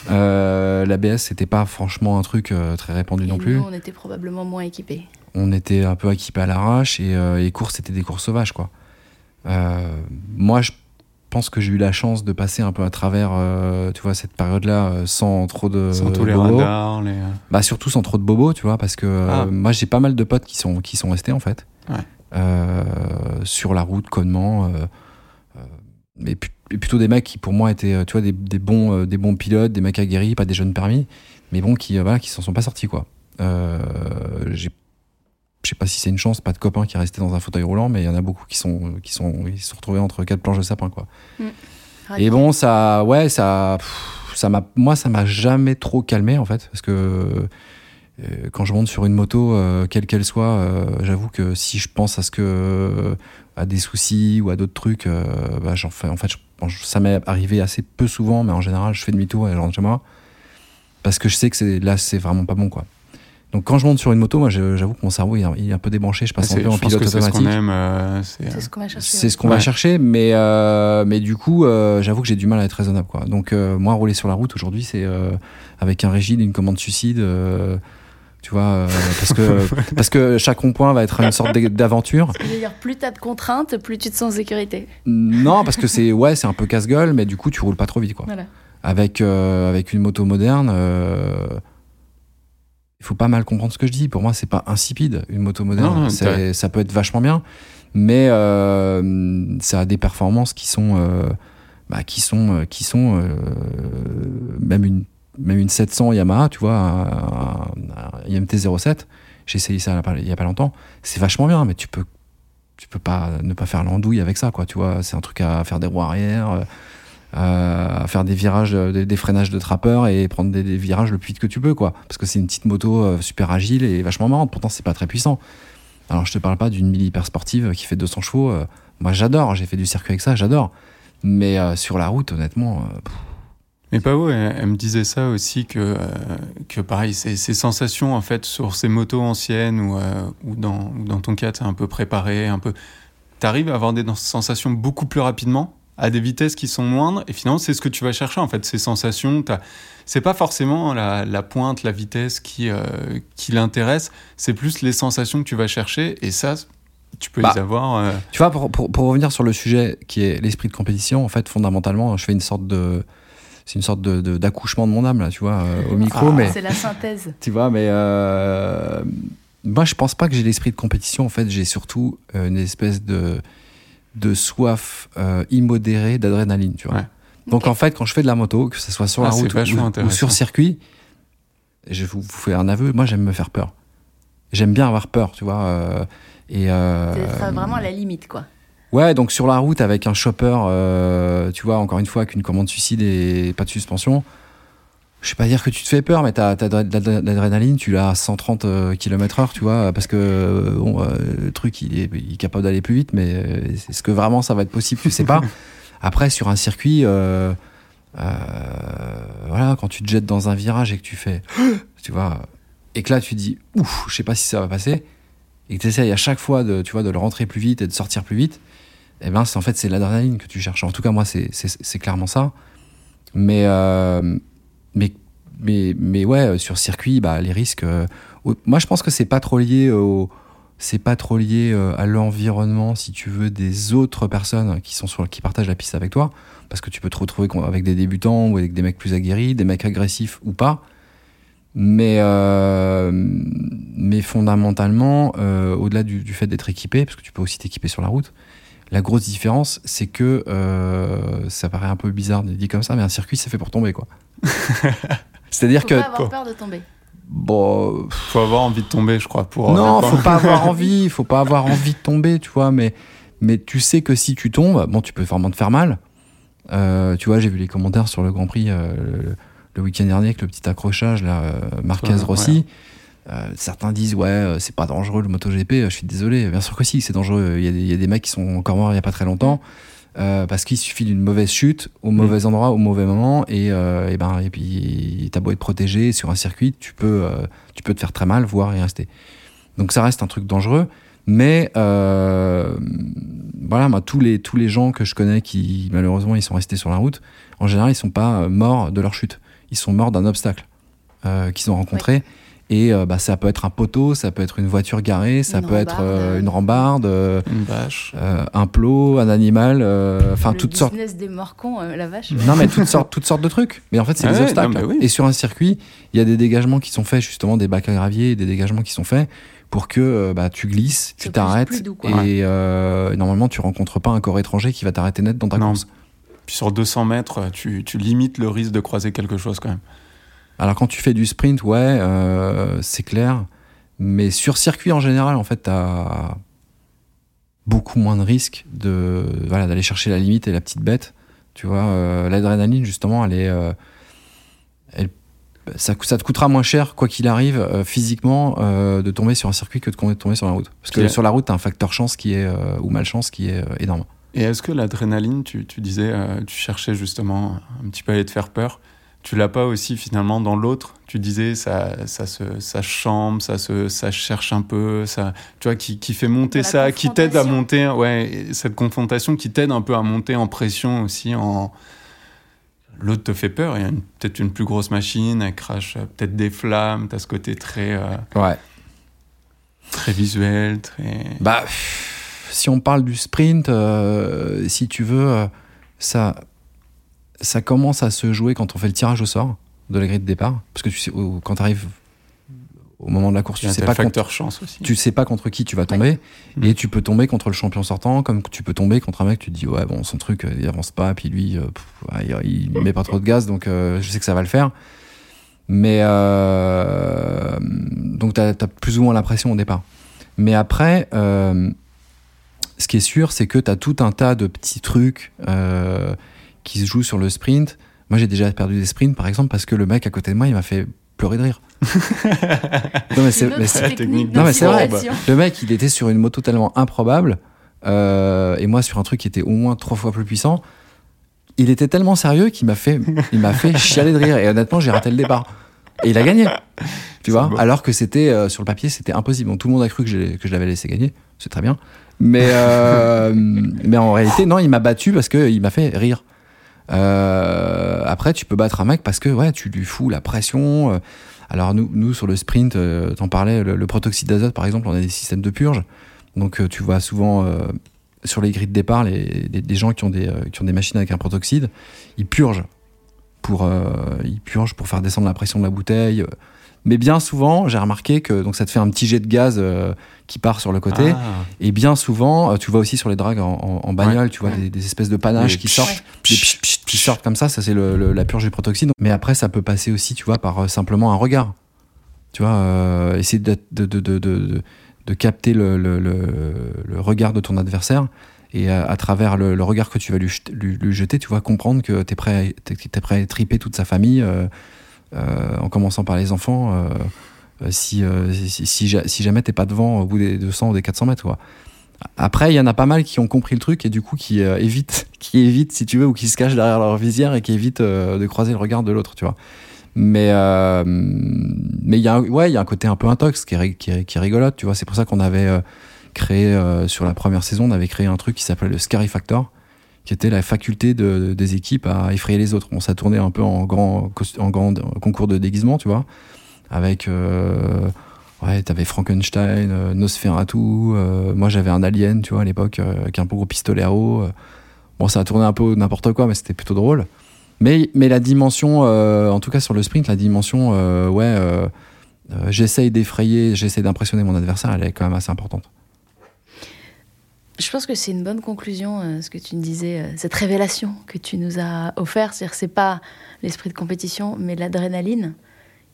Euh, L'ABS, c'était pas franchement un truc euh, très répandu Et non plus. nous, on était probablement moins équipés. On était un peu équipés à l'arrache et euh, les courses, c'était des courses sauvages, quoi. moi, je pense que j'ai eu la chance de passer un peu à travers, tu vois, cette période-là sans trop de Sans tous les bobos. radars, les... Bah surtout sans trop de bobos, tu vois, parce que euh, Ah. moi j'ai pas mal de potes qui sont qui sont restés en fait Ouais. Euh, sur la route connement, euh, euh, mais plutôt des mecs qui pour moi étaient, euh, tu vois, des, des bons euh, des bons pilotes, des mecs aguerris, pas des jeunes permis, mais bon qui euh, voilà qui s'en sont pas sortis quoi. Euh, j'ai je sais pas si c'est une chance, pas de copains qui restaient dans un fauteuil roulant, mais il y en a beaucoup qui sont qui sont ils se sont retrouvés entre quatre planches de sapin quoi. Et bon, ça, ouais, ça, pff, ça m'a, moi, ça m'a jamais trop calmé en fait, parce que euh, quand je monte sur une moto, euh, quelle qu'elle soit, euh, j'avoue que si je pense à ce que, à des soucis ou à d'autres trucs, bah, j'en fais, en fait, je- ça m'est arrivé assez peu souvent, mais en général, je fais demi-tour et je rentre chez moi, parce que je sais que c'est, là, c'est vraiment pas bon, quoi. Donc quand je monte sur une moto, moi, j'avoue que mon cerveau il est, un peu débranché, je passe un peu en pilote que c'est ce qu'on automatique. aime. euh, c'est- C'est ce qu'on va chercher. C'est ce qu'on va Ouais. chercher, mais, euh, mais du coup, euh, j'avoue que j'ai du mal à être raisonnable. Quoi. Donc, euh, moi, rouler sur la route aujourd'hui, c'est euh, avec un rigide, une commande suicide. euh, tu vois, euh, parce, que, parce que chaque rond-point va être une sorte d'aventure. Plus t'as de contraintes, plus tu te sens en sécurité. Non, parce que c'est ouais, c'est un peu casse-gueule, mais du coup, tu roules pas trop vite. Quoi. Voilà. Avec, euh, avec une moto moderne, euh, il faut pas mal comprendre ce que je dis. Pour moi, c'est pas insipide, une moto moderne. Non, C'est- ça peut être vachement bien, mais euh, ça a des performances qui sont, euh, bah, qui sont, euh, qui sont euh, même une même une 700 Yamaha, tu vois, un, un- un IMT 07. J'ai essayé ça il y a pas longtemps. C'est vachement bien, mais tu peux tu peux pas ne pas faire l'andouille avec ça, quoi. Tu vois, c'est un truc à faire des roues arrière. Euh, à faire des virages, euh, des, freinages de trappeur et prendre des, virages le plus vite que tu peux, quoi. Parce que c'est une petite moto euh, super agile et vachement marrante. Pourtant, c'est pas très puissant. Alors, je te parle pas d'une mille hyper sportive qui fait 200 chevaux. moi, j'adore. J'ai fait du circuit avec ça, j'adore. Mais sur la route, honnêtement, Mais Pao, elle, elle me disait ça aussi que, que pareil, ces, sensations en fait sur ces motos anciennes ou, ou dans, dans ton cas, t'es un peu préparé, un peu. T'arrives à avoir des sensations beaucoup plus rapidement, à des vitesses qui sont moindres, et finalement, c'est ce que tu vas chercher en fait, ces sensations. C'est pas forcément la, la pointe, la vitesse qui, euh, qui l'intéresse, c'est plus les sensations que tu vas chercher, et ça, tu peux Bah, les avoir. euh, Tu vois, pour, pour, pour revenir sur le sujet qui est l'esprit de compétition, en fait, fondamentalement, je fais une sorte de. C'est une sorte de- de- d'accouchement de, mon âme, là, tu vois, euh, au micro, Ah. mais. C'est la synthèse. Tu vois, mais euh, moi, je pense pas que j'ai l'esprit de compétition. En fait, j'ai surtout une espèce de, de soif euh, immodérée d'adrénaline, tu vois. Ouais. Donc, en fait, quand je fais de la moto, que ce soit sur Ah, la c'est route ou, sur circuit, je vous, vous fais un aveu, moi, j'aime me faire peur. J'aime bien avoir peur, tu vois. euh, et euh, C'est d'être vraiment à la limite, quoi. Ouais, donc sur la route avec un chopper, euh, tu vois, encore une fois, avec une commande suicide et pas de suspension. Je sais pas dire que tu te fais peur, mais t'as de l'adrénaline, tu l'as à 130 km/h, tu vois, parce que euh, bon, euh, le truc, il est, il est capable d'aller plus vite, mais euh, est-ce que vraiment ça va être possible? Tu sais pas. Après, sur un circuit, euh, euh, voilà, quand tu te jettes dans un virage et que tu fais, tu vois, et que là tu dis, ouf, je sais pas si ça va passer, et que tu essayes à chaque fois de, tu vois, de le rentrer plus vite et de sortir plus vite, eh ben, en fait c'est l'adrénaline que tu cherches. En tout cas, moi, c'est clairement ça. Mais, euh, mais, mais, mais ouais, sur circuit, bah, les risques. euh, moi, je pense que c'est pas trop lié au. C'est pas trop lié euh, à l'environnement, si tu veux, des autres personnes qui sont sur, qui partagent la piste avec toi, parce que tu peux te retrouver avec des débutants ou avec des mecs plus aguerris, des mecs agressifs ou pas. Mais, euh, mais fondamentalement, euh, au-delà du, fait d'être équipé, parce que tu peux aussi t'équiper sur la route, la grosse différence, c'est que euh, ça paraît un peu bizarre de dit comme ça, mais un circuit, c'est fait pour tomber, quoi. C'est-à-dire Faut que pas avoir peur de tomber. bon, faut avoir envie de tomber, je crois, pour. non, euh, faut pas avoir envie, faut pas avoir envie de tomber, tu vois, mais, mais tu sais que si tu tombes, bon, tu peux vraiment te faire mal. Euh, tu vois, j'ai vu les commentaires sur le Grand Prix euh, le, le week-end dernier avec le petit accrochage, là, euh, Marquez Ouais, Rossi. Euh, certains disent, ouais, euh, c'est pas dangereux le MotoGP. Je suis désolé, bien sûr que si, c'est dangereux. Il y, a des, il y a des mecs qui sont encore morts il y a pas très longtemps. Euh, parce qu'il suffit d'une mauvaise chute au mauvais endroit au mauvais moment et, euh, et ben et puis t'as beau être protégé sur un circuit tu peux euh, tu peux te faire très mal voire y rester. Donc ça reste un truc dangereux mais euh, voilà moi tous les tous les gens que je connais qui malheureusement ils sont restés sur la route en général ils sont pas morts de leur chute. Ils sont morts d'un obstacle euh, qu'ils ont rencontré Et euh, bah, ça peut être un poteau, ça peut être une voiture garée, ça Une peut être rambarde. euh, une rambarde, euh, Une vache. euh, un plot, un animal, euh, enfin le toutes sortes. business des morcons, euh, la vache. Non, mais toutes sortes, toutes sortes de trucs. Mais en fait, c'est Ah des ouais, obstacles. non, mais oui. Et sur un circuit, il y a des dégagements qui sont faits, justement, des bacs à gravier, des dégagements qui sont faits pour que euh, bah, tu glisses, tu t'arrêtes. Et euh, normalement, tu rencontres pas un corps étranger qui va t'arrêter net dans ta Non. course. Puis sur 200 mètres, tu, tu limites le risque de croiser quelque chose quand même. Alors, quand tu fais du sprint, ouais, euh, c'est clair. Mais sur circuit en général, en fait, tu as beaucoup moins de risques de voilà d'aller chercher la limite et la petite bête. Tu vois, euh, l'adrénaline justement, elle est, euh, elle, ça, ça te coûtera moins cher quoi qu'il arrive physiquement de tomber sur un circuit que de tomber sur la route. Parce que sur la route, t'as un facteur chance qui est ou malchance qui est énorme. Et est-ce que l'adrénaline, tu, tu disais, tu cherchais justement un petit peu à aller te faire peur, tu l'as pas aussi finalement dans l'autre? Tu disais, ça, ça, se, ça chambre, ça, se, ça cherche un peu, ça, tu vois, qui, qui fait monter ça, qui t'aide à monter, ouais, et cette confrontation qui t'aide un peu à monter en pression aussi. En... L'autre te fait peur, il y a peut-être une plus grosse machine, elle crache peut-être des flammes, t'as ce côté très, euh, Ouais. très visuel, très. Bah, si on parle du sprint, euh, si tu veux, euh, ça, ça commence à se jouer quand on fait le tirage au sort de la grille de départ. Parce que tu sais, quand tu arrives au moment de la course, tu sais, pas contre, chance aussi. tu sais pas contre qui tu vas tomber. Mm. Et tu peux tomber contre le champion sortant, comme tu peux tomber contre un mec, tu te dis, ouais, bon, son truc, euh, il avance pas, puis lui, euh, pff, il, il met pas trop de gaz, donc euh, je sais que ça va le faire. Mais euh, donc tu as, plus ou moins l'impression au départ. Mais après, euh, ce qui est sûr, c'est que tu as tout un tas de petits trucs euh, qui se jouent sur le sprint. Moi, j'ai déjà perdu des sprints, par exemple, parce que le mec à côté de moi, il m'a fait pleurer de rire. non, mais c'est, Une autre mais c'est- technique technique Non, mais c'est vrai. le mec, il était sur une moto tellement improbable, euh, et moi sur un truc qui était au moins trois fois plus puissant. Il était tellement sérieux qu'il m'a fait, il m'a fait chialer de rire. Et honnêtement, j'ai raté le départ. Et il a gagné. Tu vois, alors que c'était euh, sur le papier, c'était impossible. Donc, tout le monde a cru que je l'avais laissé gagner. C'est très bien. Mais, euh, mais en réalité, non, il m'a battu parce qu'il m'a fait rire. Euh, après, tu peux battre un mec parce que ouais, tu lui fous la pression. euh, alors nous, nous sur le sprint, euh, t'en parlais, le, protoxyde d'azote par exemple, on a des systèmes de purge. Donc euh, tu vois souvent sur les grilles de départ les, des gens qui ont des, qui ont des machines avec un protoxyde, ils purgent pour ils purgent pour faire descendre la pression de la bouteille. Mais bien souvent, j'ai remarqué que donc ça te fait un petit jet de gaz euh, qui part sur le côté. Ah. Et bien souvent, euh, tu vois aussi sur les dragues en, en- en bagnole, Ouais. tu vois des, des espèces de panaches Les qui psh, sortent, des psh, qui sortent comme ça. Ça c'est le- le- la purge du protoxyde. Mais après, ça peut passer aussi, tu vois, par euh, simplement un regard. Tu vois, euh, essayer de, de, de, de, capter le, le, regard de ton adversaire et à, à travers le, le regard que tu vas lui, lui, lui jeter, tu vas comprendre que tu es prêt, à- t'es- t'es prêt à triper toute sa famille, euh, euh, en commençant par les enfants. euh, euh, si, euh, si, si, ja- si jamais t'es pas devant au bout des 200 ou des 400 mètres. Quoi. Après, il y en a pas mal qui ont compris le truc et du coup qui euh, évitent, qui évitent, si tu veux, ou qui se cachent derrière leur visière et qui évitent euh, de croiser le regard de l'autre, tu vois. Mais euh, mais il y a ouais, y a un côté un peu intox qui est, qui est, qui est rigolote, tu vois. C'est pour ça qu'on avait euh, créé euh, sur la première saison, on avait créé un truc qui s'appelait le Scary Factor, qui était la faculté de, des équipes à effrayer les autres. Bon, ça tournait un peu en grand, concours de déguisement, tu vois, avec euh, ouais, t'avais Frankenstein, euh, Nosferatu, euh, moi j'avais un alien, tu vois, à l'époque, euh, avec un gros pistolet à eau. Bon, ça a tourné un peu n'importe quoi, mais c'était plutôt drôle. Mais, mais la dimension, euh, en tout cas sur le sprint, la dimension, ouais, j'essaye d'effrayer, j'essaye d'impressionner mon adversaire, elle est quand même assez importante. Je pense que c'est une bonne conclusion, euh, ce que tu nous disais, euh, cette révélation que tu nous as offert. C'est-à-dire que c'est pas l'esprit de compétition, mais l'adrénaline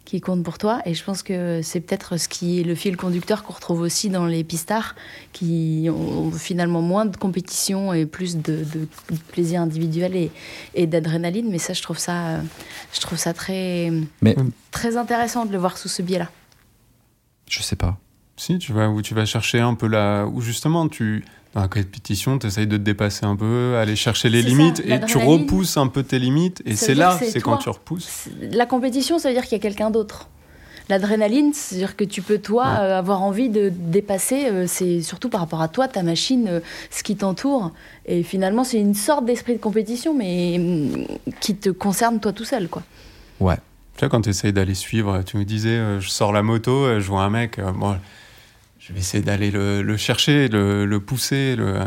qui compte pour toi. Et je pense que c'est peut-être ce qui est le fil conducteur qu'on retrouve aussi dans les pistards, qui ont finalement moins de compétition et plus de, de plaisir individuel et, et d'adrénaline. Mais ça, je trouve ça, je trouve ça très, Mais- très intéressant de le voir sous ce biais-là. Je sais pas. Si, tu vas, où tu vas chercher un peu la. Où justement, tu. Dans la compétition, tu essayes de te dépasser un peu, aller chercher les limites, ça, et tu repousses un peu tes limites, et c'est là, que c'est quand tu repousses. La compétition, ça veut dire qu'il y a quelqu'un d'autre. L'adrénaline, c'est-à-dire que tu peux, toi, Ouais. euh, avoir envie de dépasser, euh, c'est surtout par rapport à toi, ta machine, euh, ce qui t'entoure. Et finalement, c'est une sorte d'esprit de compétition, mais hum, qui te concerne toi tout seul, quoi. Ouais. Tu vois, quand tu essayes d'aller suivre, tu me disais, euh, je sors la moto, euh, je vois un mec, euh, moi, je vais essayer d'aller le, le chercher, le, le pousser. Le...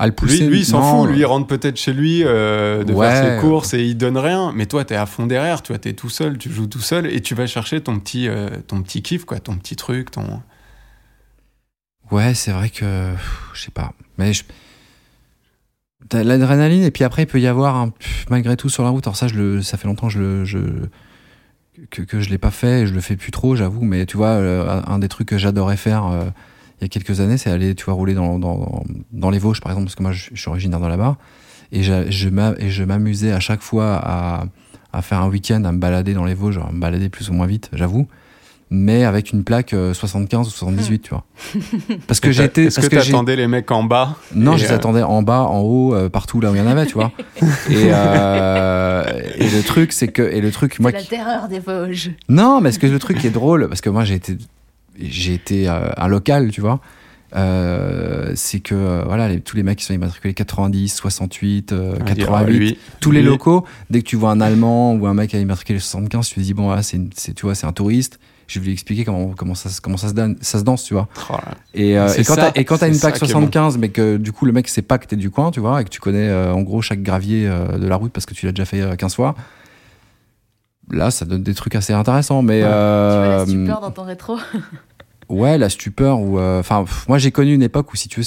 À le pousser, Lui, lui, il s'en fout, lui, il rentre peut-être chez lui euh, de Ouais. faire ses courses et il donne rien. Mais toi, t'es à fond derrière, tu vois, t'es tout seul, tu joues tout seul et tu vas chercher ton petit, euh, ton petit kiff, quoi, ton petit truc, ton. Ouais, c'est vrai que. Je sais pas. Mais je- t'as l'adrénaline, et puis après, il peut y avoir, un- malgré tout, sur la route. Alors, ça, je le, ça fait longtemps que je le. je- que, que je l'ai pas fait, et je le fais plus trop, j'avoue. Mais tu vois, euh, un des trucs que j'adorais faire euh, il y a quelques années, c'est aller, tu vois, rouler dans, dans, dans les Vosges, par exemple, parce que moi, je, suis originaire j'a- je m'a- et je m'amusais à chaque fois à, à faire un week-end, à me balader dans les Vosges, à me balader plus ou moins vite, j'avoue. Mais avec une plaque euh, 75 ou 78, tu vois. Parce que j'étais. Est-ce parce que que les mecs en bas non, je les euh, attendais en bas, en haut, euh, partout là où il y en avait, tu vois. et, euh, et le truc, c'est que et le truc, moi, C'est la qui- terreur des Vosges. non, mais ce que le truc qui est drôle, parce que moi j'ai été, j'ai été euh, un local, tu vois. euh, c'est que euh, voilà les- tous les mecs qui sont immatriculés 90, 68, euh, on va dire, 88, lui, tous les locaux, dès que tu vois un Allemand ou un mec qui a immatriculé 75, tu te dis bon voilà, c'est, une- c'est- tu vois c'est un touriste. Je vais lui expliquer comment comment ça se- comment ça se donne, ça se danse, tu vois. Oh. Et, euh, et quand ça, t'as et quand t'as c'est une bon. 75, mais que du coup le mec sait pas que t'es du coin, tu vois, et que tu connais euh, en gros chaque gravier euh, de la route parce que tu l'as déjà fait euh, 15 fois. Là, ça donne des trucs assez intéressants, mais Ouais. Tu vois la stupeur dans ton rétro? ouais, la stupeur ou euh, enfin, pff, moi j'ai connu une époque où si tu veux,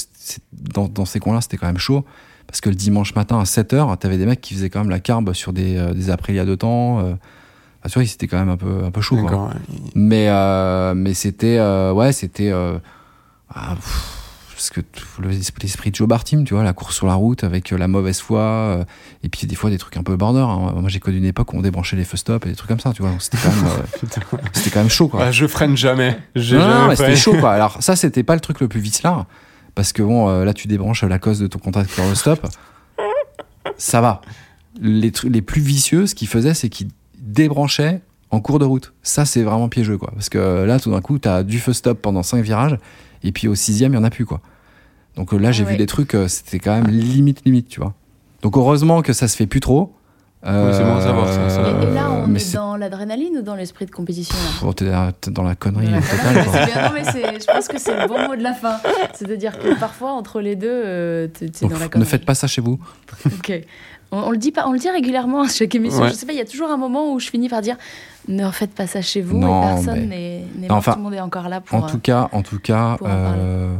dans, dans ces coins-là, c'était quand même chaud parce que le dimanche matin à 7h, t'avais des mecs qui faisaient quand même la carbe sur des euh, des Aprilia de temps. Euh, bah, tu vois, c'était quand même un peu un peu chaud. quoi. Ouais. Mais, euh, mais c'était. euh, ouais, c'était. euh, ah, pff, parce que l'esprit de Joe Bartim, tu vois, la course sur la route avec la mauvaise foi. et puis des fois des trucs un peu border. hein. Moi j'ai connu une époque où on débranchait les feu stop et des trucs comme ça, tu vois. C'était quand, même, c'était quand même chaud, quoi. Ah, je freine jamais. J'ai Non, non, freiné. c'était chaud, quoi. Alors ça, c'était pas le truc le plus vicelard. Parce que bon, là, tu débranches la cause de ton contact sur le stop. Ça va. Les, les plus vicieux, ce qu'ils faisaient, c'est qu'ils débranchaient en cours de route. Ça, c'est vraiment piégeux, quoi. Parce que euh, là, tout d'un coup, t'as du feu stop pendant 5 virages, et puis au sixième, il y en a plus, quoi. Donc euh, là, j'ai Ah vu des trucs, euh, c'était quand même limite, limite, tu vois. Donc heureusement que ça se fait plus trop. Oui, c'est bon à savoir, ça, ça. Et, et là, on mais est dans l'adrénaline ou dans l'esprit de compétition t'es dans la connerie totale, quoi. Bien, non, mais je pense que c'est le bon mot de la fin. C'est-à-dire que parfois, entre les deux, t'es dans la ne connerie. faites pas ça chez vous. Ok. On, on le dit pas, on le dit régulièrement à chaque émission. Ouais. Je sais pas, il y a toujours un moment où je finis par dire ne faites pas ça chez vous Non, et personne mais- n'est enfin, tout le monde est encore là pour. En tout cas, en tout cas, en euh,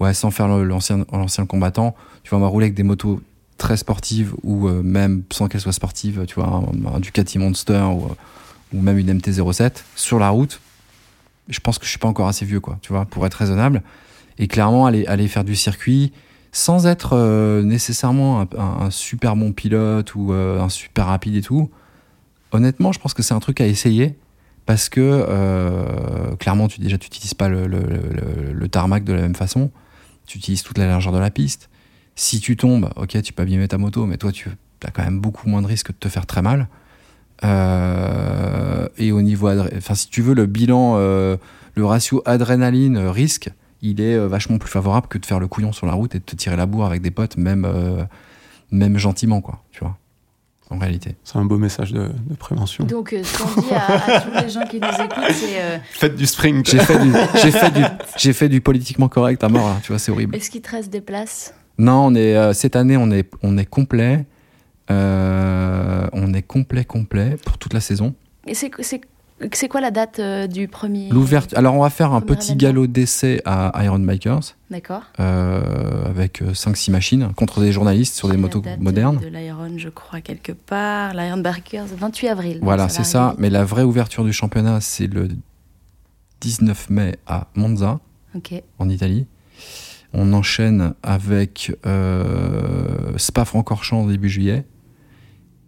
ouais, sans faire l'ancien l'ancien combattant, tu vois, on va rouler avec des motos très sportives ou euh, même sans qu'elles soient sportives, tu vois, un, un Ducati Monster ou, ou même une MT-07 sur la route. Je pense que je suis pas encore assez vieux, quoi, tu vois, pour être raisonnable. Et clairement, aller, aller faire du circuit sans être euh, nécessairement un, super bon pilote ou euh, un super rapide et tout. Honnêtement, je pense que c'est un truc à essayer parce que euh, clairement, tu déjà, tu n'utilises pas le, tarmac de la même façon. Tu utilises toute la largeur de la piste. Si tu tombes, ok, tu peux abîmer ta moto, mais toi, tu as quand même beaucoup moins de risques de te faire très mal. Et au niveau, enfin, si tu veux, le bilan, le ratio adrénaline-risque, il est euh, vachement plus favorable que de faire le couillon sur la route et de te tirer la bourre avec des potes, même, euh, même gentiment, quoi, tu vois, en réalité. C'est un beau message de, de prévention. Donc, euh, ce qu'on dit à, à tous les gens qui nous écoutent, c'est euh, Faites du sprint. J'ai fait, du, j'ai, fait du, j'ai fait du politiquement correct à mort, là, tu vois, c'est horrible. est-ce qu'il te reste des places? Non, on est, euh, cette année, on est, on est complet. Euh, on est complet, complet pour toute la saison. Et c'est c'est- quoi la date euh, du premier L'ouverture. Alors, on va faire un petit événement. galop d'essai à Iron Bikers D'accord. euh, avec 5-6 machines contre des journalistes sur des La motos date modernes. De l'Iron, je crois, quelque part. L'Iron Barkers, 28 avril. Voilà, c'est ça. Mais la vraie ouverture du championnat, c'est le 19 mai à Monza, en Italie. On enchaîne avec euh, Spa-Francorchamps début juillet,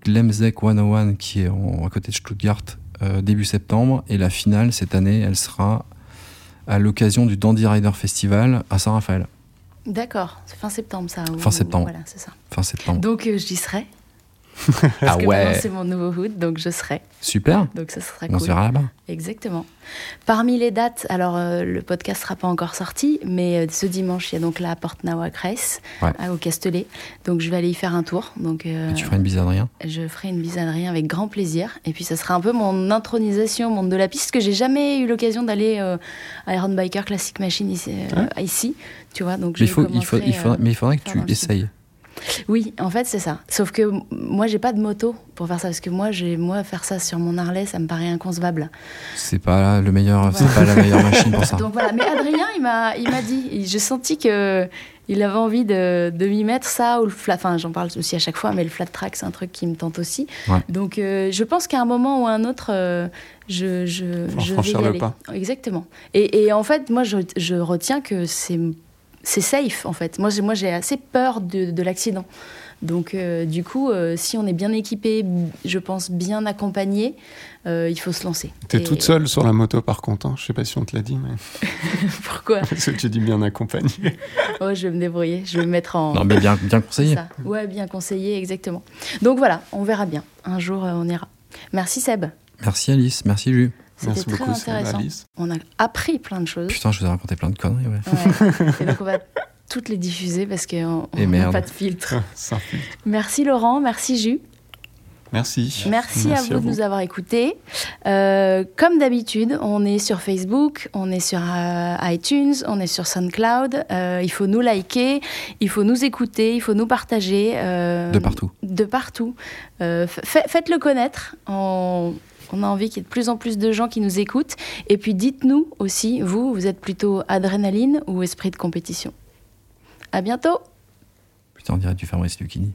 Glemzek 101 qui est en- à côté de Stuttgart euh, début septembre, et la finale cette année, elle sera à l'occasion du Dandy Rider Festival à Saint-Raphaël, D'accord. C'est fin septembre, ça. Fin septembre. Voilà, c'est ça. fin septembre. Donc, euh, j'y serai. Parce Ah que ouais. maintenant, c'est mon nouveau hood, donc je serai. Super. Donc ça sera On cool. se verra là-bas. Exactement. Parmi les dates, alors euh, le podcast sera pas encore sorti, mais euh, ce dimanche, il y a donc la Porte Nawa Cress Ouais. à- au Castellet. Donc je vais aller y faire un tour. Donc euh, Et tu feras une bise à Adrien? je ferai une bise à Adrien avec grand plaisir. Et puis ça sera un peu mon intronisation au monde de la piste, que j'ai jamais eu l'occasion d'aller euh, à Iron Biker Classic Machine ici. euh, ici, tu vois, donc je il faut, il faut, il faudra- euh, Mais il faudrait que tu essayes. Oui, en fait, c'est ça. Sauf que moi, j'ai pas de moto pour faire ça. Parce que moi, j'ai, moi, faire ça sur mon Harley, ça me paraît inconcevable. C'est pas le meilleur, Voilà. c'est pas la meilleure machine pour ça. Donc voilà. Mais Adrien, il m'a, il m'a dit, j'ai senti que il avait envie de, de m'y mettre ça ou le flat. Enfin, j'en parle aussi à chaque fois, mais le flat track, c'est un truc qui me tente aussi. Ouais. Donc, euh, je pense qu'à un moment ou à un autre, euh, je, je, je vais y le aller. pas. Exactement. Et, et en fait, moi, je, je retiens que c'est, c'est safe. En fait, moi, j'ai, moi, j'ai assez peur de, de l'accident. Donc, euh, du coup, euh, si on est bien équipé, je pense bien accompagné, euh, il faut se lancer. T'es Et- toute seule sur la moto par contre. hein. Je sais pas si on te l'a dit, mais Pourquoi parce que tu dis bien accompagné. Oh, je vais me débrouiller. Je vais me mettre en. Non, mais bien, bien conseillé. Ça. Ouais, bien conseillé, exactement. Donc voilà, on verra bien. Un jour, euh, on ira. Merci Seb. Merci Alice, merci Ju. C'était Merci très beaucoup, intéressant. On a appris plein de choses. Putain, je vous ai raconté plein de conneries, ouais. Ouais. Et donc on va toutes les diffuser parce qu'on n'a pas de filtre. Merci Laurent, merci Jus. Merci. Merci, à vous de nous avoir écoutés. Euh, comme d'habitude, on est sur Facebook, on est sur euh, iTunes, on est sur SoundCloud. Euh, il faut nous liker, il faut nous écouter, il faut nous partager. euh, De partout. De partout. Euh, fa- Faites-le connaître. On, on a envie qu'il y ait de plus en plus de gens qui nous écoutent. Et puis dites-nous aussi, vous, vous êtes plutôt adrénaline ou esprit de compétition À bientôt Putain, on dirait du Fabrice Lucchini.